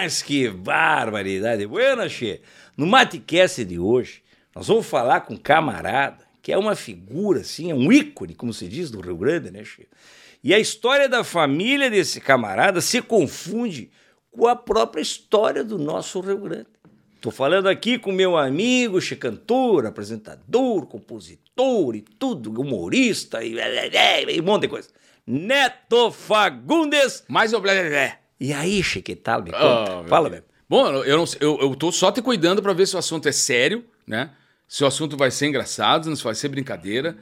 Mas que barbaridade. Bueno, Che, no Matecast de hoje, nós vamos falar com um camarada, que é uma figura, assim, é um ícone, como se diz, do Rio Grande, né, Che? E a história da família desse camarada se confunde com a própria história do nosso Rio Grande. Estou falando aqui com meu amigo, che cantor, apresentador, compositor e tudo, humorista e, e um monte de coisa. Neto Fagundes. Mais o blé, blé, blé. E aí, che, que tal? Me conta. Oh, Fala, velho. Bom, eu, não, eu, eu tô só te cuidando pra ver se o assunto é sério, né? Se o assunto vai ser engraçado, se vai ser brincadeira.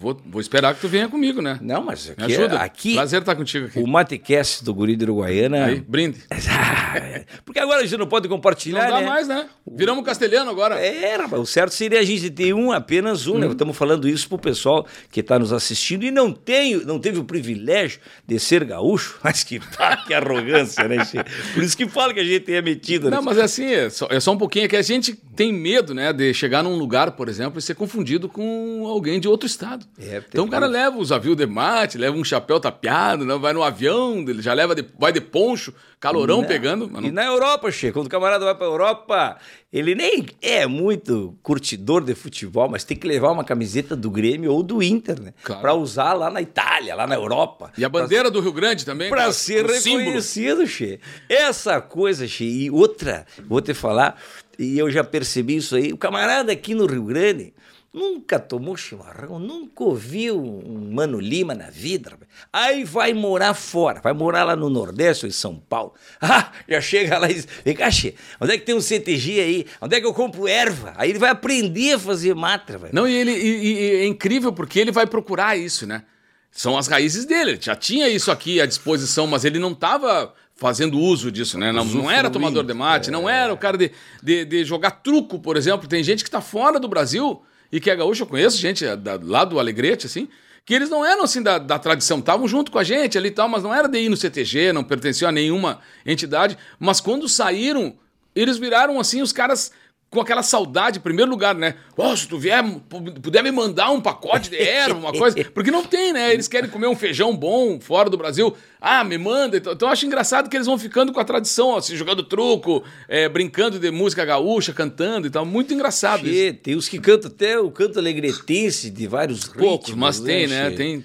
Vou, vou esperar que tu venha comigo, né? Não, mas Me aqui, ajuda. aqui Prazer estar contigo aqui. o Matecast do Guri de Uruguaiana... Aí, brinde. Porque agora a gente não pode Não compartilhar, dá né? mais, né? Viramos castelhano agora. É, rapaz, o certo seria a gente ter um, apenas um, né? Uhum. Estamos falando isso pro pessoal que está nos assistindo e não, tem, não teve o privilégio de ser gaúcho, mas que, pá, que arrogância, né, Che? Por isso que fala que a gente é metido, né? Não, mas é assim, é só, é só um pouquinho, é que a gente tem medo, né, de chegar num lugar, por exemplo, e ser confundido com alguém de outro estado. É, então o cara leva os avios de mate, leva um chapéu tapeado, né, vai no avião, ele já leva de, vai de poncho, calorão Não. pegando. mas E não- na Europa, Che, quando o camarada vai pra Europa, ele nem é muito curtidor de futebol, mas tem que levar uma camiseta do Grêmio ou do Inter, né? Claro. Pra usar lá na Itália, lá na Europa. E a bandeira do Rio Grande também. Pra cara, ser o símbolo. reconhecido, Che. Essa coisa, Che. E outra, vou te falar, e eu já percebi isso aí. O camarada aqui no Rio Grande nunca tomou chimarrão, nunca ouviu um Mano Lima na vida. rapaz. Aí vai morar fora, vai morar lá no Nordeste ou em São Paulo. Ah, já chega lá e diz: Vem cá, Che, onde é que tem um CTG aí? Onde é que eu compro erva? Aí ele vai aprender a fazer matra, velho. Não, e ele e- e- é incrível porque ele vai procurar isso, né? São as raízes dele. Ele já tinha isso aqui à disposição, mas ele não estava fazendo uso disso, né? Não, não era tomador de mate, não era o cara de, de, de jogar truco, por exemplo. Tem gente que está fora do Brasil e que é gaúcho, eu conheço gente é, da- lá do Alegrete, assim, que eles não eram assim da, da tradição, estavam junto com a gente ali e tal, mas não era de ir no CTG, não pertenciam a nenhuma entidade. Mas quando saíram, eles viraram assim os caras com aquela saudade, em primeiro lugar, né? Ó, se tu vier, pu- puder me mandar um pacote de erva, uma coisa. Porque não tem, né? Eles querem comer um feijão bom fora do Brasil. Ah, me manda. Então, eu acho engraçado que eles vão ficando com a tradição, assim, jogando truco, é, brincando de música gaúcha, cantando e tal. Muito engraçado isso. Che, tem os que cantam até o canto alegretense de vários Poucos, ritmos, mas tem, né? Che? Tem,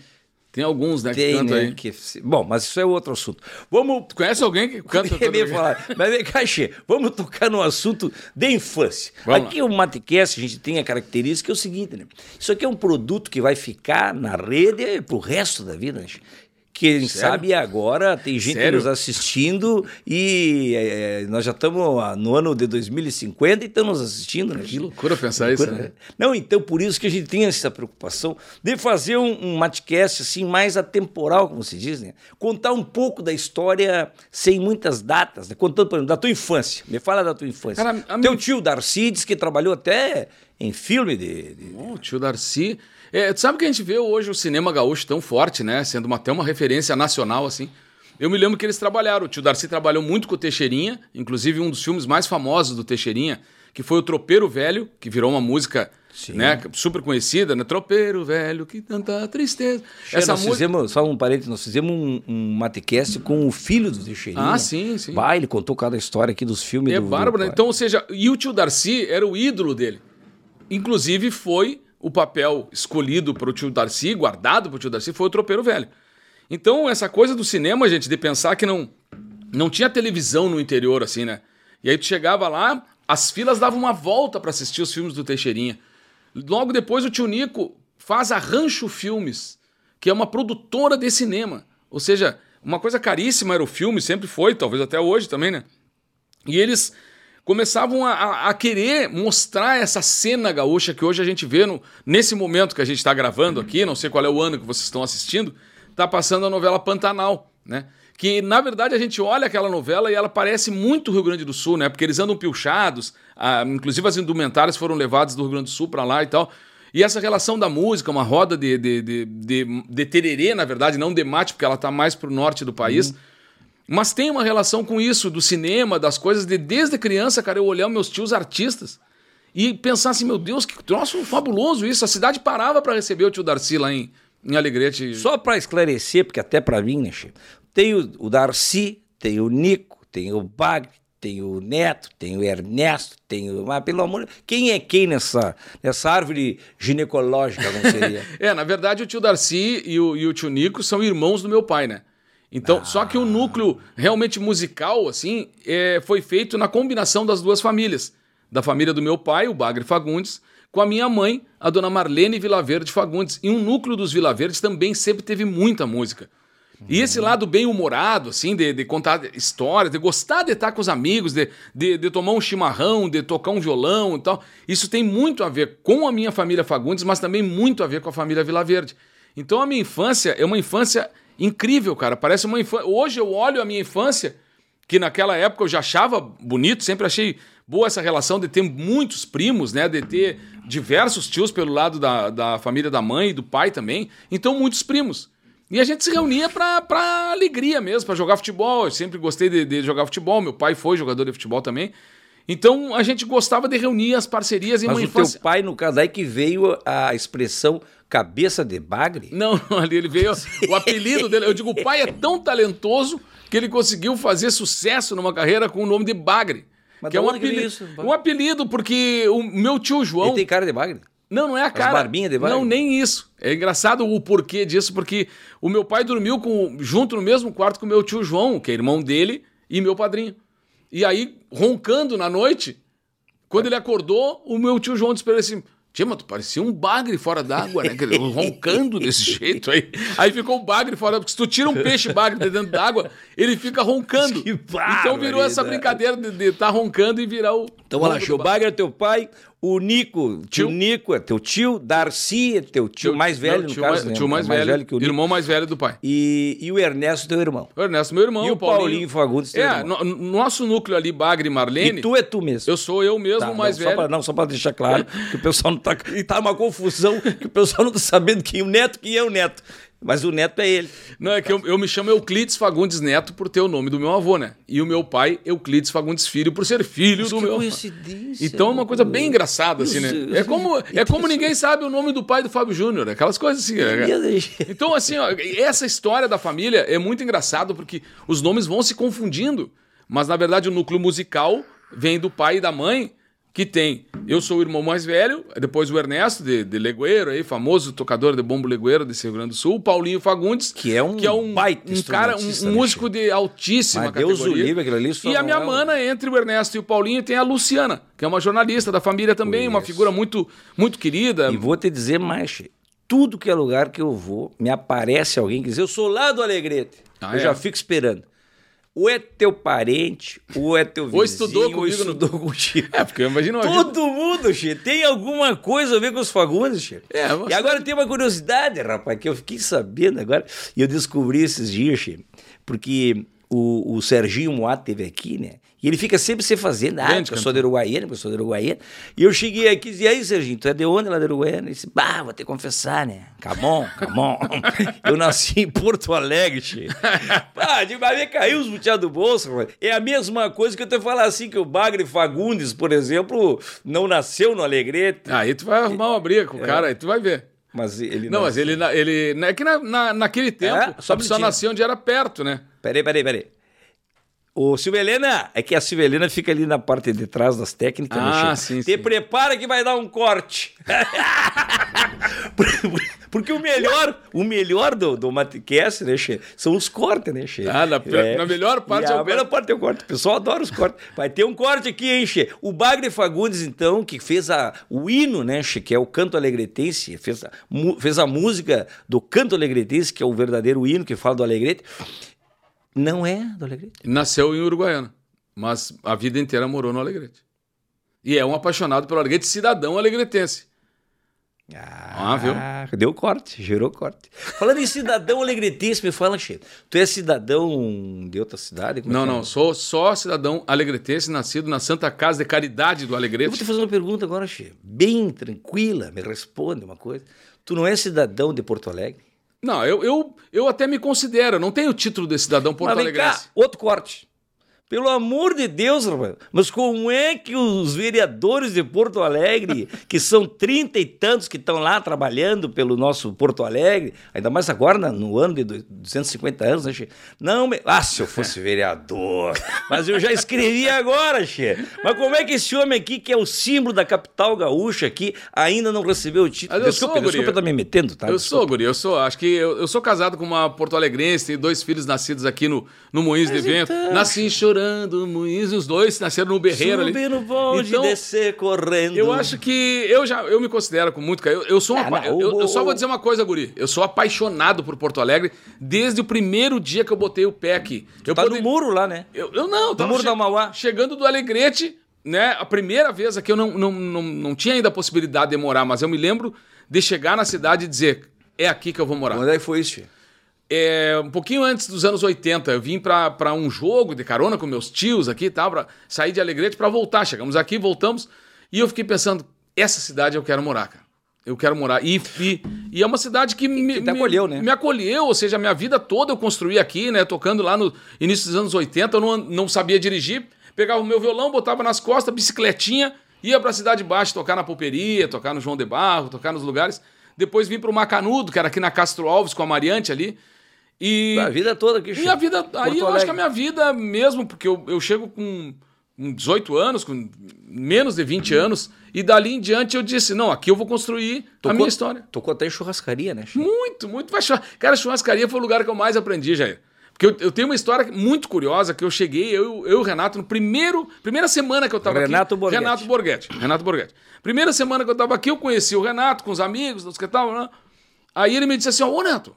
tem alguns, né, que Tem, cantam né? aí. que- Bom, mas isso é outro assunto. Vamos. Tu conhece alguém que canta? Eu ia falar, mas vem cá, vamos tocar no assunto de infância. Vamos aqui o Matecast, a gente tem a característica que é o seguinte, né? Isso aqui é um produto que vai ficar na rede pro resto da vida, né? Quem Sério? sabe agora tem gente Sério? nos assistindo e é, nós já estamos no ano de 2050 e estamos assistindo, né? Que loucura pensar isso, né? Não, então por isso que a gente tem essa preocupação de fazer um, um matcast assim mais atemporal, como se diz, né? Contar um pouco da história sem muitas datas, né? Contando, por exemplo, da tua infância. Me fala da tua infância. Cara, Teu minha- tio Darcy diz que trabalhou até em filme de... de- Bom, o tio Darcy. É, tu sabe que a gente vê hoje o cinema gaúcho tão forte, né? Sendo uma, até uma referência nacional, assim. Eu me lembro que eles trabalharam. O tio Darcy trabalhou muito com o Teixeirinha, inclusive um dos filmes mais famosos do Teixeirinha, que foi o Tropeiro Velho, que virou uma música né, super conhecida, né? Tropeiro Velho, que tanta tristeza. Essa nós fizemos, só um parênteses, nós fizemos um, um matcast com o filho do Teixeirinha. Ah, sim, sim. Vai, ele contou cada história aqui dos filmes É do... bárbaro, né? do... Então, ou seja, e o tio Darcy era o ídolo dele. Inclusive, foi o papel escolhido para o tio Darcy, guardado para o tio Darcy, foi o Tropeiro Velho. Então, essa coisa do cinema, gente, de pensar que não, não tinha televisão no interior, assim, né? E aí tu chegava lá, as filas davam uma volta para assistir os filmes do Teixeirinha. Logo depois, o tio Nico faz a Rancho Filmes, que é uma produtora de cinema. Ou seja, uma coisa caríssima era o filme, sempre foi, talvez até hoje também, né? E eles começavam a, a- a querer mostrar essa cena gaúcha que hoje a gente vê no, nesse momento que a gente está gravando aqui, não sei qual é o ano que vocês estão assistindo, tá passando a novela Pantanal, né? Que na verdade a gente olha aquela novela e ela parece muito Rio Grande do Sul, né? Porque eles andam pilchados, ah, inclusive as indumentárias foram levadas do Rio Grande do Sul para lá e tal. E essa relação da música, uma roda de, de, de, de, de tererê, na verdade, não de mate, porque ela tá mais pro norte do país. Mas tem uma relação com isso, do cinema, das coisas, de desde criança, cara, eu olhar meus tios artistas e pensar assim, meu Deus, que troço fabuloso isso. A cidade parava para receber o tio Darcy lá em, em Alegrete. Só para esclarecer, porque até para mim, né, Chico? Tem o, o Darcy, tem o Nico, tem o Bag, tem o Neto, tem o Ernesto, tem o. Mas pelo amor. Quem é quem nessa, nessa árvore ginecológica, não seria? é, na verdade, o tio Darcy e o, e o tio Nico são irmãos do meu pai, né? Então, ah. só que o núcleo realmente musical, assim, é, foi feito na combinação das duas famílias. Da família do meu pai, o Bagre Fagundes, com a minha mãe, a dona Marlene Vilaverde Fagundes. E um núcleo dos Vilaverdes também sempre teve muita música. E esse lado bem humorado, assim, de, de contar histórias, de gostar de estar com os amigos, de, de, de, tomar um chimarrão, de tocar um violão e tal, isso tem muito a ver com a minha família Fagundes, mas também muito a ver com a família Vila Verde. Então a minha infância é uma infância incrível, cara. Parece uma infância. Hoje eu olho a minha infância, que naquela época eu já achava bonito, sempre achei boa essa relação de ter muitos primos, né? De ter diversos tios pelo lado da, da família da mãe e do pai também. Então, muitos primos. E a gente se reunia pra, pra alegria mesmo, para jogar futebol. Eu sempre gostei de, de, jogar futebol. Meu pai foi jogador de futebol também. Então a gente gostava de reunir as parcerias em Mas uma o infância. teu pai, no caso, aí que veio a expressão cabeça de bagre? Não, ali ele veio. O apelido dele. Eu digo, o pai é tão talentoso que ele conseguiu fazer sucesso numa carreira com o nome de Bagre. Mas que é um apelido, isso? um apelido, porque o meu tio João. Ele tem cara de bagre? Não, não é a cara. barbinhas de bagre? Não, nem isso. É engraçado o porquê disso, porque o meu pai dormiu com, junto no mesmo quarto com o meu tio João, que é irmão dele, e meu padrinho. E aí, roncando na noite, quando ele acordou, o meu tio João disse pra ele assim: Tia, mas tu parecia um bagre fora d'água, né? Roncando desse jeito aí. Aí ficou o bagre fora, porque se tu tira um peixe bagre de dentro d'água, ele fica roncando. Que então virou essa brincadeira de estar roncando e virar o. Então, olha lá, bagre é teu pai, o Nico, tio Tio. Nico é teu tio, Darcy é teu tio, Tio- mais velho, no tio caso, mais, né? tio mais, velho, que o Nico. irmão mais velho do pai. E, e o Ernesto, teu irmão. O Ernesto, meu irmão. E o Paulinho Fagundes, teu É, irmão. no, no nosso núcleo ali, Bagre e Marlene, E tu é tu mesmo. eu sou eu mesmo, Tá, mais não, velho. Só pra, não, só pra deixar claro que o pessoal não tá. Tá uma confusão, que o pessoal não tá sabendo quem é o neto, quem é o neto. Mas o neto é ele. Não, é que eu, eu me chamo Euclides Fagundes Neto por ter o nome do meu avô, né? E o meu pai, Euclides Fagundes Filho, por ser filho do que meu. coincidência, Então é uma coisa bem engraçada, assim, né? É como, é como ninguém sabe o nome do pai do Fábio Júnior, aquelas coisas assim. né? Então, assim, ó, essa história da família é muito engraçado porque os nomes vão se confundindo. Mas, na verdade, o núcleo musical vem do pai e da mãe, que tem. Eu sou o irmão mais velho, depois o Ernesto, de, de Legueiro, aí, famoso tocador de bombo Legueiro desse Rio Grande do Sul, o Paulinho Fagundes, Que é um que é um, um cara, um, né, músico de altíssima Mas Deus o categoria. livre, aquilo ali só E a minha é mana, entre o Ernesto e o Paulinho, tem a Luciana, que é uma jornalista da família também, uma figura muito, muito querida. E vou te dizer mais, tudo que é lugar que eu vou, me aparece alguém que diz, eu sou lá do Alegrete. Ah, eu é? já fico esperando. Ou é teu parente, ou é teu vizinho, Ou estudou ou comigo no- estudou contigo. É, porque eu imagino uma Todo mundo, che, tem alguma coisa a ver com os Fagundes, che. É, E agora tem uma curiosidade, rapaz, que eu fiquei sabendo agora, e eu descobri esses dias, che, porque o, o Serginho Moá teve aqui, né? E ele fica sempre se fazendo, ah, Grande eu sou de Uruguaiana, eu sou de Uruguaiana. E eu cheguei aqui e disse, e aí, Serginho, tu é de onde lá de Uruguaiana? Ele disse, bah, vou ter que confessar, né? Camon, camon. eu nasci em Porto Alegre, che. Ah, de ver, caiu os butiá do bolso, rapaz. É a mesma coisa que eu te falar assim, que o Bagre Fagundes, por exemplo, não nasceu no Alegrete, Aí tu vai arrumar uma briga com o cara, aí tu vai ver. mas ele Não, mas nasceu. ele, ele é que na, na- naquele tempo, É? Só só nascia onde era perto, né? Peraí, peraí, peraí. Ô, Silvia Helena, é que a Silvia Helena fica ali na parte de trás das técnicas. né, Ah, sim, Te sim. prepara que vai dar um corte. Porque o melhor, o melhor do, do Matcast, né, Che? São os cortes, né, Che? Ah, na- na melhor parte é o melhor parte é o corte. O pessoal adora os cortes. Vai ter um corte aqui, hein, Che? O Bagre Fagundes, então, que fez a, o hino, né, Che? Que é o canto alegretense, fez a, mu- fez a música do canto alegretense, que é o verdadeiro hino que fala do Alegrete. Não é do Alegrete. Nasceu em Uruguaiana, mas a vida inteira morou no Alegrete. E é um apaixonado pelo Alegrete, cidadão alegretense. Ah, viu? Deu corte, gerou corte. Falando em cidadão alegretense, me fala, Che. Tu é cidadão de outra cidade? Como é Não, é? não, sou só cidadão alegretense, nascido na Santa Casa de Caridade do Eu vou Alegrete. te fazer uma pergunta agora, Che. Bem tranquila, me responde uma coisa. Tu não é cidadão de Porto Alegre? Não, eu, eu, eu até me considero, não tenho o título de cidadão porto-alegrense. outro corte. Pelo amor de Deus, rapaz. Mas como é que os vereadores de Porto Alegre, que são trinta e tantos que estão lá trabalhando pelo nosso Porto Alegre, ainda mais agora no ano de 250 anos, né, che? Não, me... ah, se eu fosse vereador. Mas eu já escrevi agora, che. Mas como é que esse homem aqui, que é o símbolo da capital gaúcha aqui, ainda não recebeu o título? Mas eu desculpa, sou, guri. desculpa estar me metendo, tá? Eu Desculpa. sou, guri, eu sou. Acho que eu, eu sou casado com uma porto-alegrense, tenho dois filhos nascidos aqui no, no Moinhos de Mas Vento. então- Nasci chorando, Moinhos, e os dois nasceram no Berreiro ali. No bonde, Então, descer correndo. Eu acho que eu já eu me considero com muito carinho. Eu, eu sou um Ah, não, eu, eu- eu só vou dizer uma coisa, guri. Eu sou apaixonado por Porto Alegre desde o primeiro dia que eu botei o pé aqui. Eu Tá poder- no muro lá, né? Eu, eu não, eu tava muro da Mauá. Chegando do Alegrete, né? A primeira vez aqui eu não, não, não, não tinha ainda a possibilidade de morar, mas eu me lembro de chegar na cidade e dizer: é aqui que eu vou morar. Quando é que foi isso? É, um pouquinho antes dos anos 80, eu vim pra um jogo de carona com meus tios aqui e tal, pra sair de Alegrete pra voltar. Chegamos aqui, voltamos, e eu fiquei pensando: essa cidade eu quero morar, cara. Eu quero morar. E, e, e é uma cidade que, me, te acolheu, né? me acolheu, ou seja, a minha vida toda eu construí aqui, né? Tocando lá no início dos anos 80, eu não, não sabia dirigir. Pegava o meu violão, botava nas costas, bicicletinha, ia pra Cidade Baixa tocar na pulperia, tocar no João de Barro, tocar nos lugares. Depois vim pro Macanudo, que era aqui na Castro Alves com a Mariante ali. E A vida toda aqui, e a vida, aí Porto eu acho Alegre. que a minha vida mesmo, porque eu, eu chego com, com 18 anos, com menos de 20 anos, e dali em diante eu disse, não, aqui eu vou construir a minha história. Tocou até em churrascaria, né? Chico? Muito, muito. Cara, churrascaria foi o lugar que eu mais aprendi, Jair. Porque eu, eu tenho uma história muito curiosa, que eu cheguei, eu, e o Renato, no primeiro, primeira semana que eu tava Renato aqui... Borghetti. Renato Borghetti. Renato Borghetti. Primeira semana que eu tava aqui, eu conheci o Renato com os amigos, dos que tal, né? Aí ele me disse assim, ô Neto,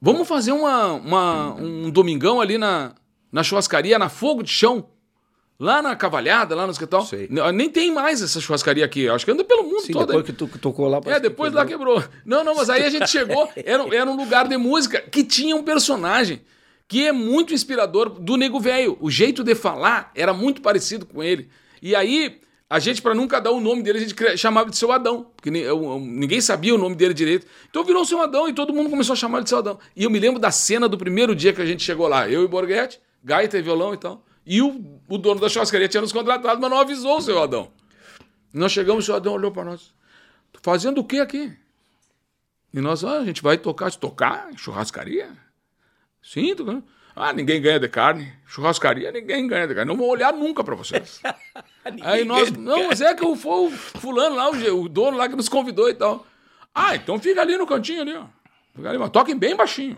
vamos fazer uma, uma- um domingão ali na, na churrascaria, na Fogo de Chão, lá na Cavalhada, lá que tal. Sei. N- Nem tem mais essa churrascaria aqui, acho que anda pelo mundo Sim, todo. depois aí. que tu tocou lá... É, parece que depois lá quebrou. Não, não, mas aí a gente chegou, era, era um lugar de música que tinha um personagem que é muito inspirador do Nego Velho. O jeito de falar era muito parecido com ele. E aí, a gente, para nunca dar o nome dele, a gente chamava de Seu Adão, porque ninguém sabia o nome dele direito. Então virou Seu Adão e todo mundo começou a chamar ele de Seu Adão. E eu me lembro da cena do primeiro dia que a gente chegou lá, eu e Borghetti, gaita e violão e tal. E o, o dono da churrascaria tinha nos contratado, mas não avisou o Seu Adão. Nós chegamos, o Seu Adão olhou para nós. Fazendo o que aqui? E nós, ah, a gente vai tocar, tocar churrascaria? Sim, tocando. Ah, ninguém ganha de carne. Churrascaria, ninguém ganha de carne. Não vou olhar nunca para vocês. Aí nós, não, mas é que o, foi o fulano lá, o, dono lá que nos convidou e tal. Ah, então fica ali no cantinho ali, ó. Fica ali, mas toquem bem baixinho.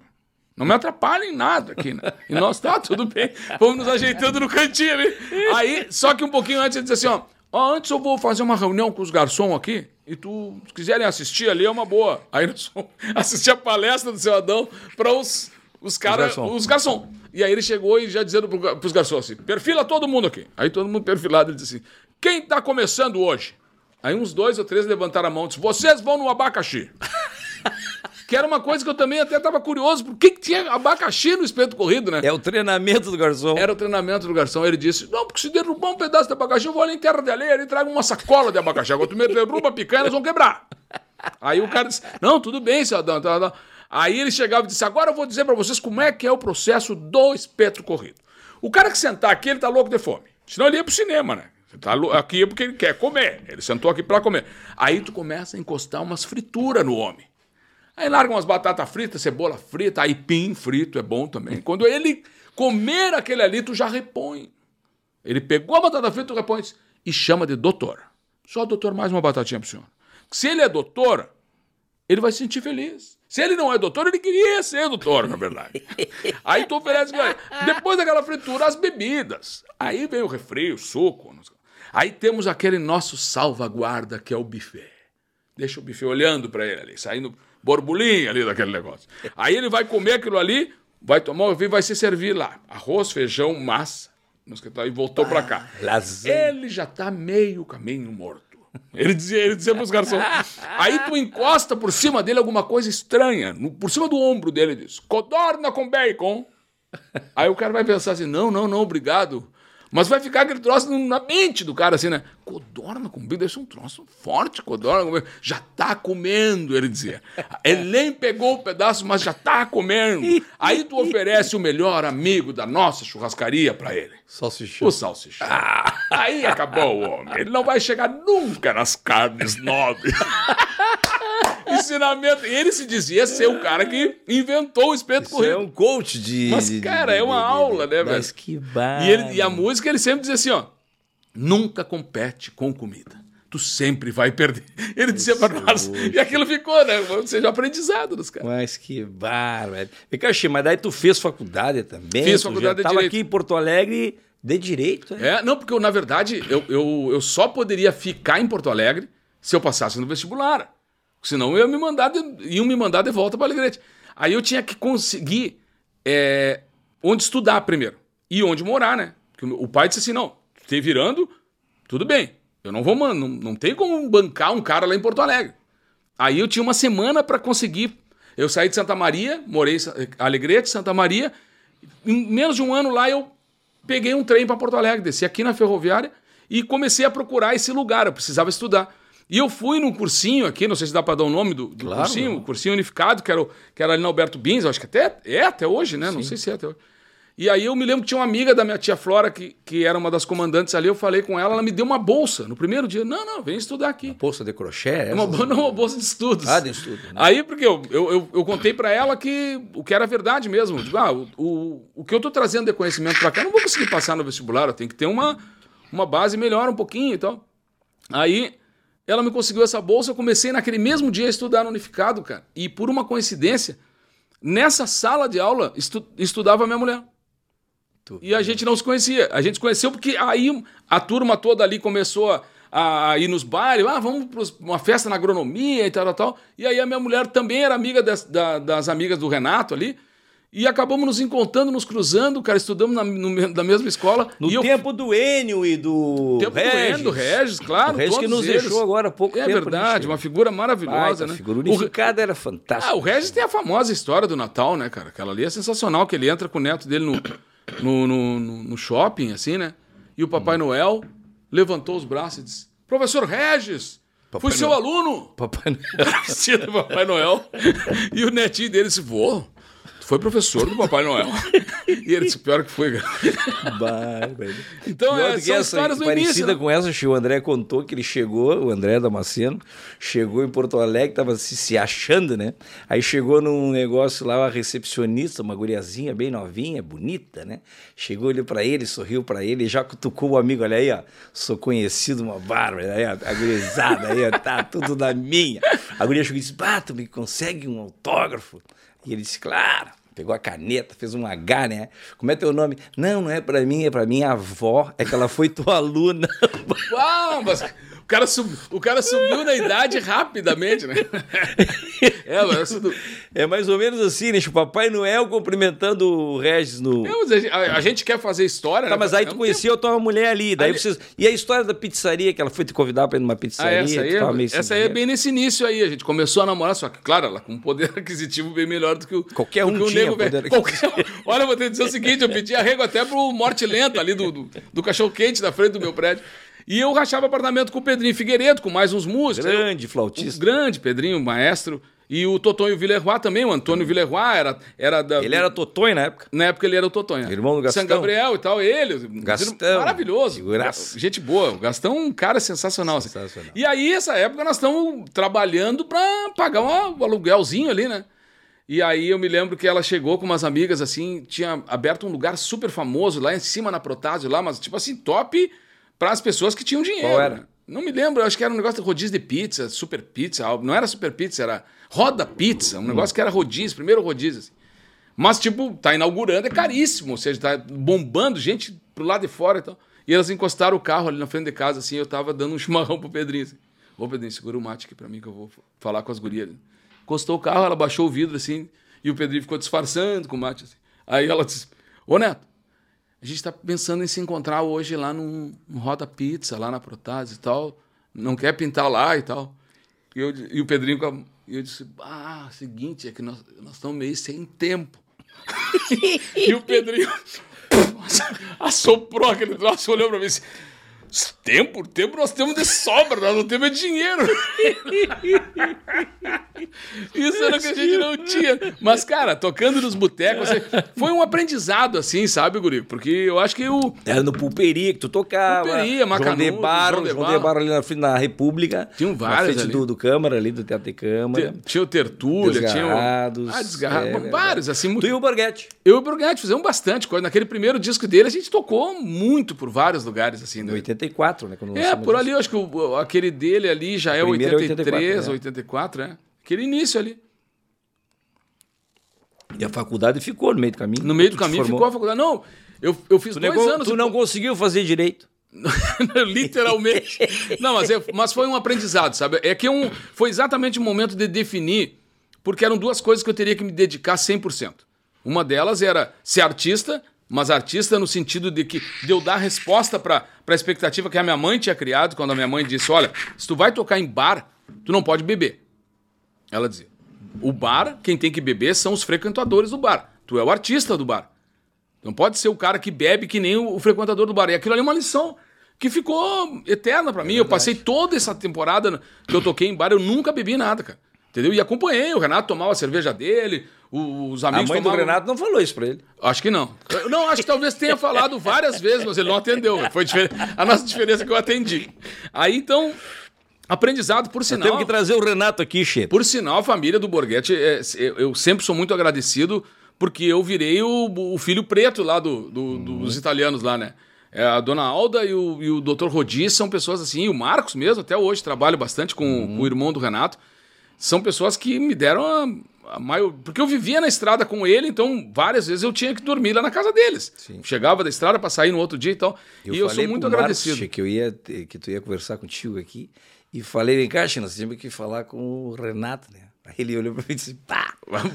Não me atrapalhem nada aqui, né? E nós, tá, tudo bem. Vamos nos ajeitando no cantinho ali. Aí, só que um pouquinho antes ele disse assim, ó. Ó, antes eu vou fazer uma reunião com os garçons aqui. E tu, se quiserem assistir ali, é uma boa. Aí nós assistir a palestra do seu Adão para os, os caras, os garçons. E aí ele chegou e já dizendo ga- pros garçons assim: perfila todo mundo aqui. Aí todo mundo perfilado, ele disse assim: quem tá começando hoje? Aí uns dois ou três levantaram a mão e disse: vocês vão no abacaxi. que era uma coisa que eu também até tava curioso, por que, que tinha abacaxi no espeto corrido, né? É o treinamento do garçom. Era o treinamento do garçom. Ele disse: Não, porque se derrubar um pedaço de abacaxi, eu vou ali em terra de areia e trago uma sacola de abacaxi. Agora tu me derruba a picanha, nós vamos quebrar. Aí o cara disse: Não, tudo bem, seu Adão. tá, tá." Aí ele chegava e disse: Agora eu vou dizer pra vocês como é que é o processo do espeto corrido. O cara que sentar aqui, ele tá louco de fome. Senão ele ia pro cinema, né? Você tá aqui é porque ele quer comer. Ele sentou aqui pra comer. Aí tu começa a encostar umas frituras no homem. Aí larga umas batatas fritas, cebola frita, aipim frito é bom também. Quando ele comer aquele ali, tu já repõe. Ele pegou a batata frita, tu repõe e chama de doutor. Só doutor, mais uma batatinha pro senhor. Se ele é doutor, ele vai se sentir feliz. Se ele não é doutor, ele queria ser doutor, na verdade. Aí tu oferece. Depois daquela fritura, as bebidas. Aí vem o refri, o suco. Aí temos aquele nosso salvaguarda, que é o buffet. Deixa o buffet olhando pra ele ali, saindo borbolinha ali daquele negócio. Aí ele vai comer aquilo ali, vai tomar o vinho, vai se servir lá. Arroz, feijão, massa. E voltou pra cá. lasanha. Ele já tá meio caminho morto. Ele dizia, ele dizia pros garçons. Aí tu encosta por cima dele alguma coisa estranha, no- por cima do ombro dele, diz: codorna com bacon. Aí o cara vai pensar assim: não, não, não, obrigado. Mas vai ficar aquele troço na mente do cara, assim, né? Codorna com bico, deve ser um troço forte, codorna com bico. Já tá comendo, ele dizia. Ele nem pegou o pedaço, mas já tá comendo. Aí tu oferece o melhor amigo da nossa churrascaria para ele. Salsichão. O salsichão. Ah, aí acabou o homem. Ele não vai chegar nunca nas carnes nobres. Ensinamento. Ele se dizia ser o cara que inventou o espeto Isso é um coach de. Mas, de- cara, de- é uma de- de- aula, né, velho? Mas que bar. E, ele- e a música ele sempre dizia assim, ó. Nunca compete com comida. Tu sempre vai perder. Ele dizia pra nós. E aquilo ficou, né? Ou seja, aprendizado dos caras. Mas que bar, velho. Xê, mas daí tu fez faculdade também? Fiz faculdade de já tava Direito. aqui em Porto Alegre de Direito, né? É, não, porque eu, na verdade, eu, eu, eu só poderia ficar em Porto Alegre se eu passasse no vestibular. Senão eu ia me mandar de, iam me mandar de volta para Alegrete. Aí eu tinha que conseguir é, onde estudar primeiro e onde morar, né? Porque o pai disse assim: não, te virando, tudo bem. Eu não vou, mano, não, não tem como bancar um cara lá em Porto Alegre. Aí eu tinha uma semana para conseguir. Eu saí de Santa Maria, morei em Alegrete, Santa Maria. Em menos de um ano lá eu peguei um trem para Porto Alegre, desci aqui na ferroviária e comecei a procurar esse lugar. Eu precisava estudar. E eu fui num cursinho aqui, não sei se dá para dar o nome do, do Claro. cursinho, o cursinho unificado, que era, que era ali na Alberto Bins, acho que até é até hoje, né? Não sei se é até hoje. E aí eu me lembro que tinha uma amiga da minha tia Flora, que, que era uma das comandantes ali, eu falei com ela, ela me deu uma bolsa no primeiro dia. Não, não, vem estudar aqui. Bolsa de crochê? É uma, não, uma bolsa de estudos. Ah, de estudo, né? Aí, porque eu, eu, eu, eu contei pra ela que o que era verdade mesmo. Digo, ah, o, o, o que eu tô trazendo de conhecimento pra cá, eu não vou conseguir passar no vestibular, eu tenho que ter uma, uma base melhor um pouquinho e tal. Aí, ela me conseguiu essa bolsa, eu comecei naquele mesmo dia a estudar no Unificado, cara. E por uma coincidência, nessa sala de aula, estu, estudava a minha mulher. Tu- E a gente não se conhecia. A gente se conheceu porque aí a turma toda ali começou a, a ir nos bares, ah, vamos para uma festa na agronomia e tal, tal, tal. E aí a minha mulher também era amiga das, da- das amigas do Renato ali. E acabamos nos encontrando, nos cruzando, cara, estudamos na, no na mesma escola. No e eu- tempo do Enio e do tempo do Regis. Endo, Regis, claro. O Regis que nos eles. deixou agora há pouco É tempo. né, verdade, uma figura maravilhosa, Baita né? figura O- unificada era fantástica. ah, o Regis tem a famosa história do Natal, né, cara? Aquela ali é sensacional, que ele entra com o neto dele no, no, no, no- no shopping, assim, né? E o Papai Noel levantou os braços e disse: Professor Regis, Papai fui seu Noel. aluno. Papai Noel. Vestido Papai Noel. E o netinho dele disse: Vô, tu foi professor do Papai Noel. E ele disse: Pior que foi, cara. Bárbaro. Então, Pior é, são essa, histórias do parecida início. né? com essa, o André contou que ele chegou, o André Damasceno, chegou em Porto Alegre, tava se, se achando, né? Aí chegou num negócio lá, uma recepcionista, uma guriazinha bem novinha, bonita, né? Chegou ali pra ele, sorriu pra ele, já cutucou o amigo, olha aí, ó, sou conhecido, uma bárbara, aí, ó, a gurizada aí, ó, tá tudo na minha. A guria chegou e disse, bah, tu me consegue um autógrafo? E ele disse, claro. Pegou a caneta, fez um H, né? Como é teu nome? Não, não é pra mim, é pra minha avó. É que ela foi tua aluna. Uau, mas cara, sub- o cara subiu na idade rapidamente, né? É, mas É mais ou menos assim, né? O Papai Noel cumprimentando o Regis no. É, a gente- a, gente quer fazer história, Tá, né? mas aí É tu um conhecia a tua mulher ali. Daí Ali- vocês... E a história da pizzaria, que ela foi te convidar pra ir numa Ah, pizzaria? essa aí, é, essa aí é bem nesse início aí. A gente começou a namorar, só que, claro, ela com um poder aquisitivo bem melhor do que o. Qualquer do um que o tinha nego poder Qualquer um. Olha, eu vou te dizer o seguinte: eu pedi arrego até pro morte lenta ali do, do, do cachorro-quente da frente do meu prédio. E eu rachava apartamento com o Pedrinho Figueiredo, com mais uns músicos. Grande flautista. grande Pedrinho, maestro. E o Totonho Villeroy também, o Antônio Villeroy era, era da. Ele era Totonho na época. Na época ele era o Totonho. Irmão do Gastão. São Gabriel e tal, ele. Gastão. Maravilhoso. Figuraça. Gente boa. O Gastão é um cara sensacional. assim. Sensacional. E aí, essa época, nós estamos trabalhando para pagar um um aluguelzinho ali, né? E aí eu me lembro que ela chegou com umas amigas assim, tinha aberto um lugar super famoso lá em cima na Protásio, lá, mas tipo assim, top para as pessoas que tinham dinheiro. Qual era? Não me lembro, acho que era um negócio de rodízio de pizza, super pizza, não era super pizza, era roda pizza, um negócio que era rodízio, primeiro rodízio. Assim. Mas, tipo, tá inaugurando, é caríssimo, ou seja, tá bombando gente pro lado de fora e tal. E elas encostaram o carro ali na frente de casa, assim, eu tava dando um chimarrão pro Pedrinho, assim. Ô, Pedrinho, segura o mate aqui pra mim que eu vou falar com as gurias. ali." Encostou o carro, ela baixou o vidro, assim, e o Pedrinho ficou disfarçando com o mate, assim. Aí ela disse, ô, Neto, a gente tá pensando em se encontrar hoje lá num, num Roda Pizza, lá na Protase e tal. Não quer pintar lá e tal. E, eu, e o Pedrinho, e eu disse, ah, seguinte, é que nós, nós estamos meio sem tempo. e o Pedrinho, assoprou aquele troço, olhou pra mim assim. Tempo, tempo nós temos de sobra, nós não temos dinheiro. Isso era o que a gente não tinha. Mas, cara, tocando nos botecos, assim, foi um aprendizado, assim, sabe, Guri? Porque eu acho que o. Era no Pulperia que tu tocava. Pulperia, Macanudo, João de Barro, João de João de Barro. Barro ali na frente da República. Tinham vários Na frente ali. do, do Câmara, ali do Teatro de Câmara. Tinha o Tertúlia, tinha o. Desgarrados. Ah, desgarrado. é vários, assim. Tu e o Borghetti. Eu e o Borghetti fizemos bastante coisa. Naquele primeiro disco dele, a gente tocou muito por vários lugares, assim. Né? 84, né? quando É, por ali, eu acho que o- aquele dele ali já é O primeiro é 83, 84, 84, é. Aquele início ali. E a faculdade ficou no meio do caminho. No meio do caminho ficou a faculdade. Não, eu, eu fiz Tu, dois negou- anos. tu não conseguiu fazer direito. Literalmente. Não, mas, é- mas foi um aprendizado, sabe? É que um, foi exatamente o momento de definir, porque eram duas coisas que eu teria que me dedicar 100%. Uma delas era ser artista, mas artista no sentido de que de eu dar resposta para a expectativa que a minha mãe tinha criado, quando a minha mãe disse: Olha, se tu vai tocar em bar, tu não pode beber. Ela dizia: O bar, quem tem que beber são os frequentadores do bar. Tu é o artista do bar. Não pode ser o cara que bebe que nem o, o frequentador do bar. E aquilo ali é uma lição que ficou eterna pra mim. eu passei toda essa temporada que eu toquei em bar, eu nunca bebi nada, cara. Entendeu? E acompanhei. O Renato tomava a cerveja dele, os A amigos mãe do tomavam... Renato não falou isso pra ele. Acho que não. Eu- Não, acho que talvez tenha falado várias vezes, mas ele não atendeu. Foi a nossa diferença é que eu atendi. Aí, então, aprendizado por sinal. Temos que trazer o Renato aqui, Che. Por sinal, a família do Borghetti, é, eu, sempre sou muito agradecido porque eu virei o, o filho preto lá do, do- dos italianos lá, né? É, a dona Alda e o, e o Dr. Rodi são pessoas assim, e o Marcos mesmo, até hoje trabalho bastante com, com o irmão do Renato. São pessoas que me deram a, a maior. Porque eu vivia na estrada com ele, então várias vezes eu tinha que dormir lá na casa deles. Chegava da estrada para sair no outro dia e tal. e eu sou muito Marcos, agradecido. Che, que eu ia que tu ia conversar contigo aqui e falei, vem cá, Che, nós temos que falar com o Renato, né? Aí ele olhou pra mim e disse, pá,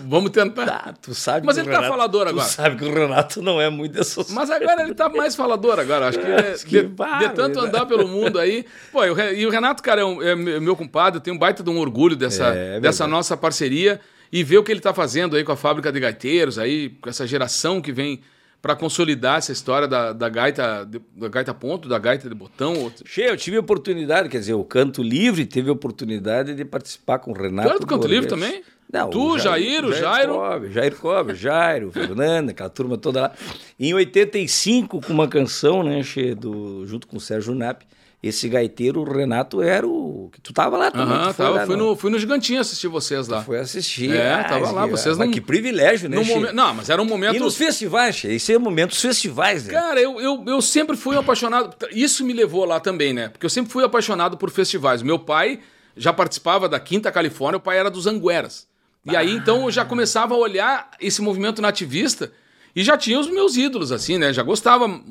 Vamos tentar. tá, tu sabe Mas que ele o tá Renato- falador agora. Tu sabe que o Renato não é muito dessas Mas agora ele tá mais falador agora. Acho que, é, que de, de tanto andar pelo mundo aí. Pô, e o Re- e o Renato, cara, é, um- é meu compadre, eu tenho um baita de um orgulho dessa, É, dessa nossa parceria e ver o que ele tá fazendo aí com a fábrica de gaiteiros, aí, com essa geração que vem para consolidar essa história da, da gaita da gaita ponto, da gaita de botão. outro- Che, eu tive oportunidade, quer dizer, o Canto Livre teve oportunidade de participar com o Renato. Era do Canto Livre também? Não, Tu, Jair, o Jairo? Cobre, Jair Cobre, Jairo, Fernanda, aquela turma toda lá. Em 85, com uma canção, né, Che, do, junto com o Sérgio Nap, esse gaiteiro, o Renato, era o... Tu tava lá também. Foi tava, lá, fui, no, fui no Gigantinho assistir vocês lá. Foi assistir. É, ah, tava lá, vocês não- Que privilégio, né, momento, não, mas era um momento. E nos festivais, isso é momentos festivais, né? Cara, eu, eu, eu sempre fui apaixonado. Isso me levou lá também, né? Porque eu sempre fui apaixonado por festivais. Meu pai já participava da Quinta Califórnia, o pai era dos Angueras. E aí, então, eu já começava a olhar esse movimento nativista e já tinha os meus ídolos, assim, né? Já gostava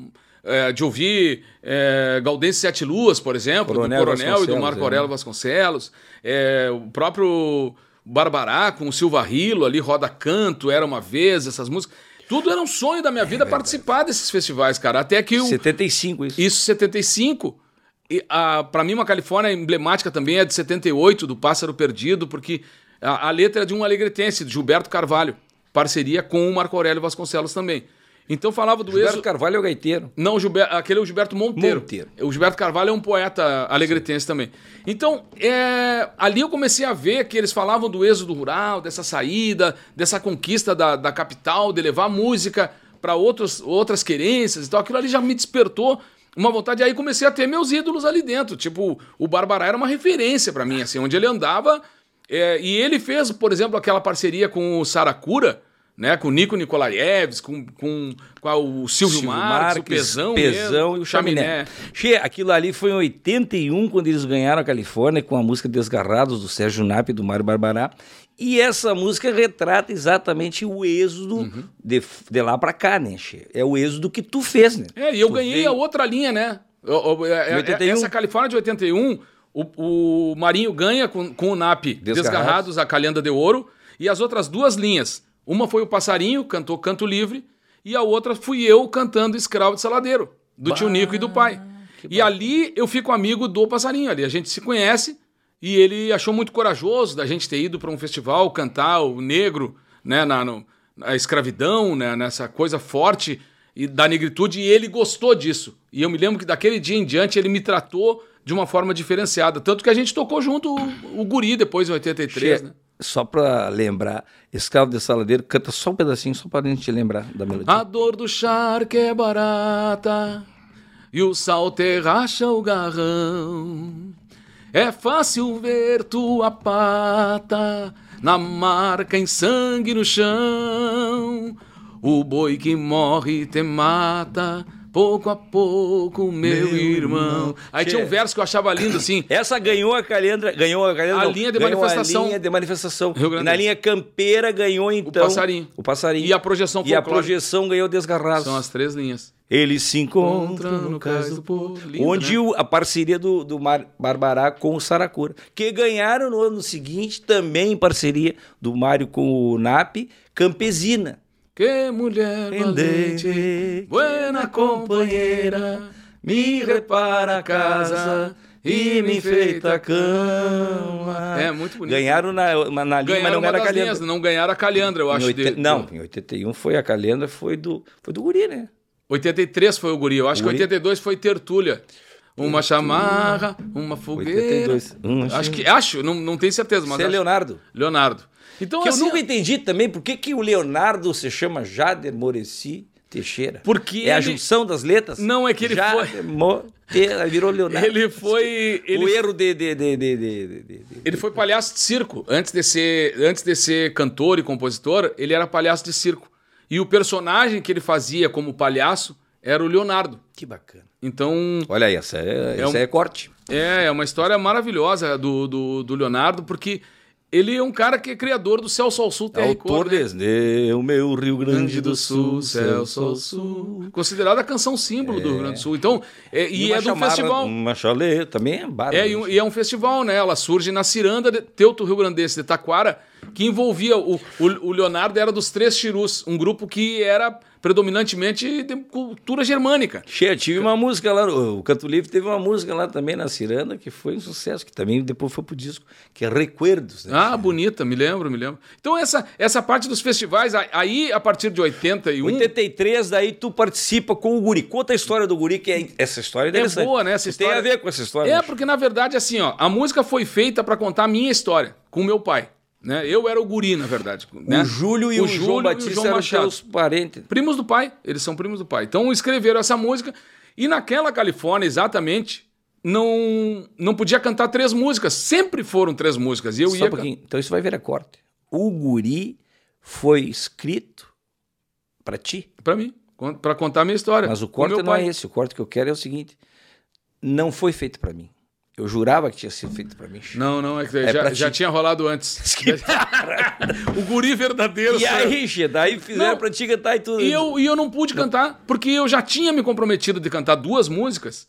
é, de ouvir é, Gaudense Sete Luas, por exemplo, Coronel do Coronel e do Marco é. Aurélio Vasconcelos. É, o próprio Barbará com o Silva Rilo ali, Roda Canto, Era Uma Vez, essas músicas. Tudo era um sonho da minha vida participar desses festivais, cara. Até que o, 75, isso. isso 75. E a, pra mim, uma Califórnia emblemática também é de 78, do Pássaro Perdido, porque a, a letra é de um alegretense, de Gilberto Carvalho. Parceria com o Marco Aurélio Vasconcelos também. Então falava do Gilberto êxodo. Carvalho é o gaiteiro. Não, aquele é o Gilberto Monteiro. Monteiro. O Gilberto Carvalho é um poeta alegretense também. Então, é, ali eu comecei a ver que eles falavam do êxodo rural, dessa saída, dessa conquista da, da capital, de levar música para outras querências e tal. Aquilo ali já me despertou uma vontade. Aí comecei a ter meus ídolos ali dentro. Tipo, o Barbará era uma referência para mim, assim, onde ele andava. é, e ele fez, por exemplo, aquela parceria com o Saracura, né, com o Nico Nikolaevs, com, com, com o Silvio, Silvio Marques, o Pezão, Pezão mesmo, e o Chaminé. Che, aquilo ali foi em 81, quando eles ganharam a Califórnia, com a música Desgarrados, do Sérgio Nap e do Mário Barbará. E essa música retrata exatamente o êxodo Uhum. de, de lá pra cá, né, Che? É o êxodo que tu fez, né? É, e eu Tu ganhei veio- a outra linha, né? Eu- eu- é- é- 81? Essa Califórnia de 81, o, o Marinho ganha com, com o NAP Desgarrados. Desgarrados, a Calhanda de Ouro, e as outras duas linhas. Uma foi o Passarinho, cantou Canto Livre, e a outra fui eu cantando Escravo de Saladeiro, do tio Nico e do pai. E ali eu fico amigo do Passarinho ali, a gente se conhece, e ele achou muito corajoso da gente ter ido para um festival cantar o negro, né, na, no- na escravidão, né, nessa coisa forte. e da negritude e ele gostou disso. E eu me lembro que daquele dia em diante ele me tratou de uma forma diferenciada. Tanto que a gente tocou junto o, o Guri depois em 83, Che- né? Só pra lembrar, Escravo de Saladeiro canta só um pedacinho, só pra gente lembrar da melodia. A dor do charque é barata e o sal te racha o garrão. É fácil ver tua pata na marca em sangue no chão. O boi que morre te mata, pouco a pouco, meu, Meu irmão. Aí tinha um Che- verso que eu achava lindo assim. Essa ganhou a calendra, ganhou a calendra, A não, linha de manifestação. A linha de manifestação. E na linha campeira ganhou então passarinho. O passarinho. E a projeção E a projeção ganhou Desgarrados. São as três linhas. Eles se encontram Encontram no cais do. Lindo, onde né? o- a parceria do, do Mar, Barbará com o Saracura. Que ganharam no ano seguinte, também em parceria do Mário com o NAP, Campesina. Que mulher valente, buena companheira, me repara a casa e me enfeita a cama. É muito bonito. Ganharam na, na linha, mas Ganharam não uma era a das Calendra. linhas, não ganharam a calendra, eu acho. de- não, em 81 foi a Calendra, foi do, foi do Guri, né? 83 foi o guri, eu acho Guri? que 82 foi Tertúlia. Uma chamarra, uma fogueira. 82. Hum, acho que acho, não, não tenho certeza, mas Você é acho- Leonardo. Leonardo. Então Que assim, eu nunca entendi também por que, que o Leonardo se chama Jader Moreci Teixeira. Porque é a junção das letras? Não, é que ele Jader foi- Mo- Te- virou Leonardo. ele foi ele O erro de... de, de, de, Ele foi palhaço de circo. Antes de, ser, antes de ser cantor e compositor, ele era palhaço de circo. E o personagem que ele fazia como palhaço era o Leonardo. Que bacana. Então, Olha aí, essa é, essa um- é corte. é, é uma história maravilhosa do, do, do Leonardo, porque ele é um cara que é criador do Céu Sol Sul TR Cor, Autor né? desse, o meu Rio Grande do Sul, Céu Sol Sul. Considerada a canção símbolo do Rio Grande do Sul. Então, é, e, uma é de um chamarra- festival. Uma chalé também é bárbaro. É, e, um- e é um festival, né? Ela surge na Ciranda de Teuto Rio Grandense, de Taquara, que envolvia. O, o, o Leonardo era dos Três Chirus, um grupo que era predominantemente de cultura germânica. Che, eu tive uma música lá, o Canto Livre teve uma música lá também na Ciranda, que foi um sucesso, que também depois foi pro disco, que é Recuerdos. Né? Ah, bonita, me lembro, me lembro. Então, essa, essa parte dos festivais, aí, a partir de 81. 83, daí tu participa com o Guri. Conta a história do Guri, que é essa história é É boa, né? Essa Tem história. a ver com essa história. É, porque na verdade, assim, ó, a música foi feita pra contar a minha história com o meu pai. Né? Eu era o guri, na verdade. né? O Júlio e o, João Batista eram Machado. seus parentes. Primos do pai, eles são primos do pai. Então escreveram essa música e naquela Califórnia, exatamente, não não podia cantar três músicas. Sempre foram três músicas. E eu Só ia. um pouquinho. Então isso vai virar corte. O Guri foi escrito pra ti, Para mim, pra contar a minha história. mas o corte não pai. é esse. O corte que eu quero é o seguinte: não foi feito pra mim. Eu jurava que tinha sido feito pra mim. Não, não, é que É já, já ti. tinha rolado antes. o guri verdadeiro. E aí, Che, daí fizeram Não. pra ti cantar e tudo. E eu, e eu não pude cantar, porque eu já tinha me comprometido de cantar duas músicas.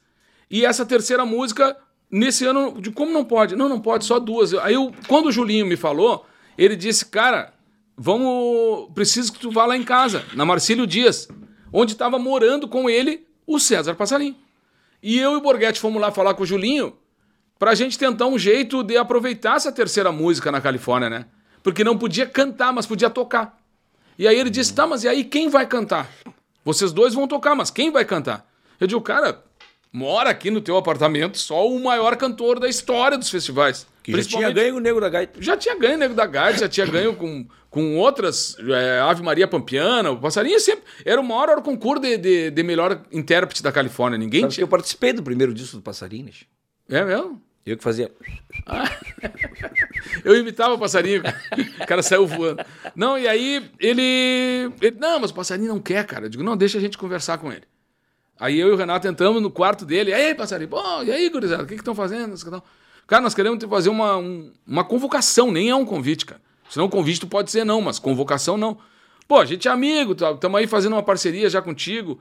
E essa terceira música, nesse ano, de como não pode? Não, não pode, só duas. Aí eu, quando o Julinho me falou, ele disse, cara, vamos. Preciso que tu vá lá em casa, na Marcílio Dias, onde estava morando com ele o César Passarinho. E eu e o Borghetti fomos lá falar com o Julinho pra gente tentar um jeito de aproveitar essa terceira música na Califórnia, né? Porque não podia cantar, mas podia tocar. E aí ele disse: tá, mas e aí quem vai cantar? Vocês dois vão tocar, mas quem vai cantar? Eu digo, cara, mora aqui no teu apartamento só o maior cantor da história dos festivais. Que já tinha ganho o Nego da Gaita. já tinha ganho Nego da Gaita, já tinha ganho com, com outras, é, Ave Maria Pampiana, o Passarinho sempre era o maior concurso de, de, de melhor intérprete da Califórnia. Ninguém Sabe tinha. eu participei do primeiro disco do Passarinho? É mesmo? Eu que fazia. Eu imitava o passarinho, o cara saiu voando. Não, e aí ele, ele. Não, mas o passarinho não quer, cara. Eu digo, não, deixa a gente conversar com ele. Aí eu e o Renato entramos no quarto dele. Ei, passarinho, pô, e aí, gurizada, o que estão fazendo? Cara, nós queremos fazer uma, um- uma convocação, nem é um convite, cara. Senão convite tu pode ser não, mas convocação não. Pô, a gente é amigo, estamos aí fazendo uma parceria já contigo.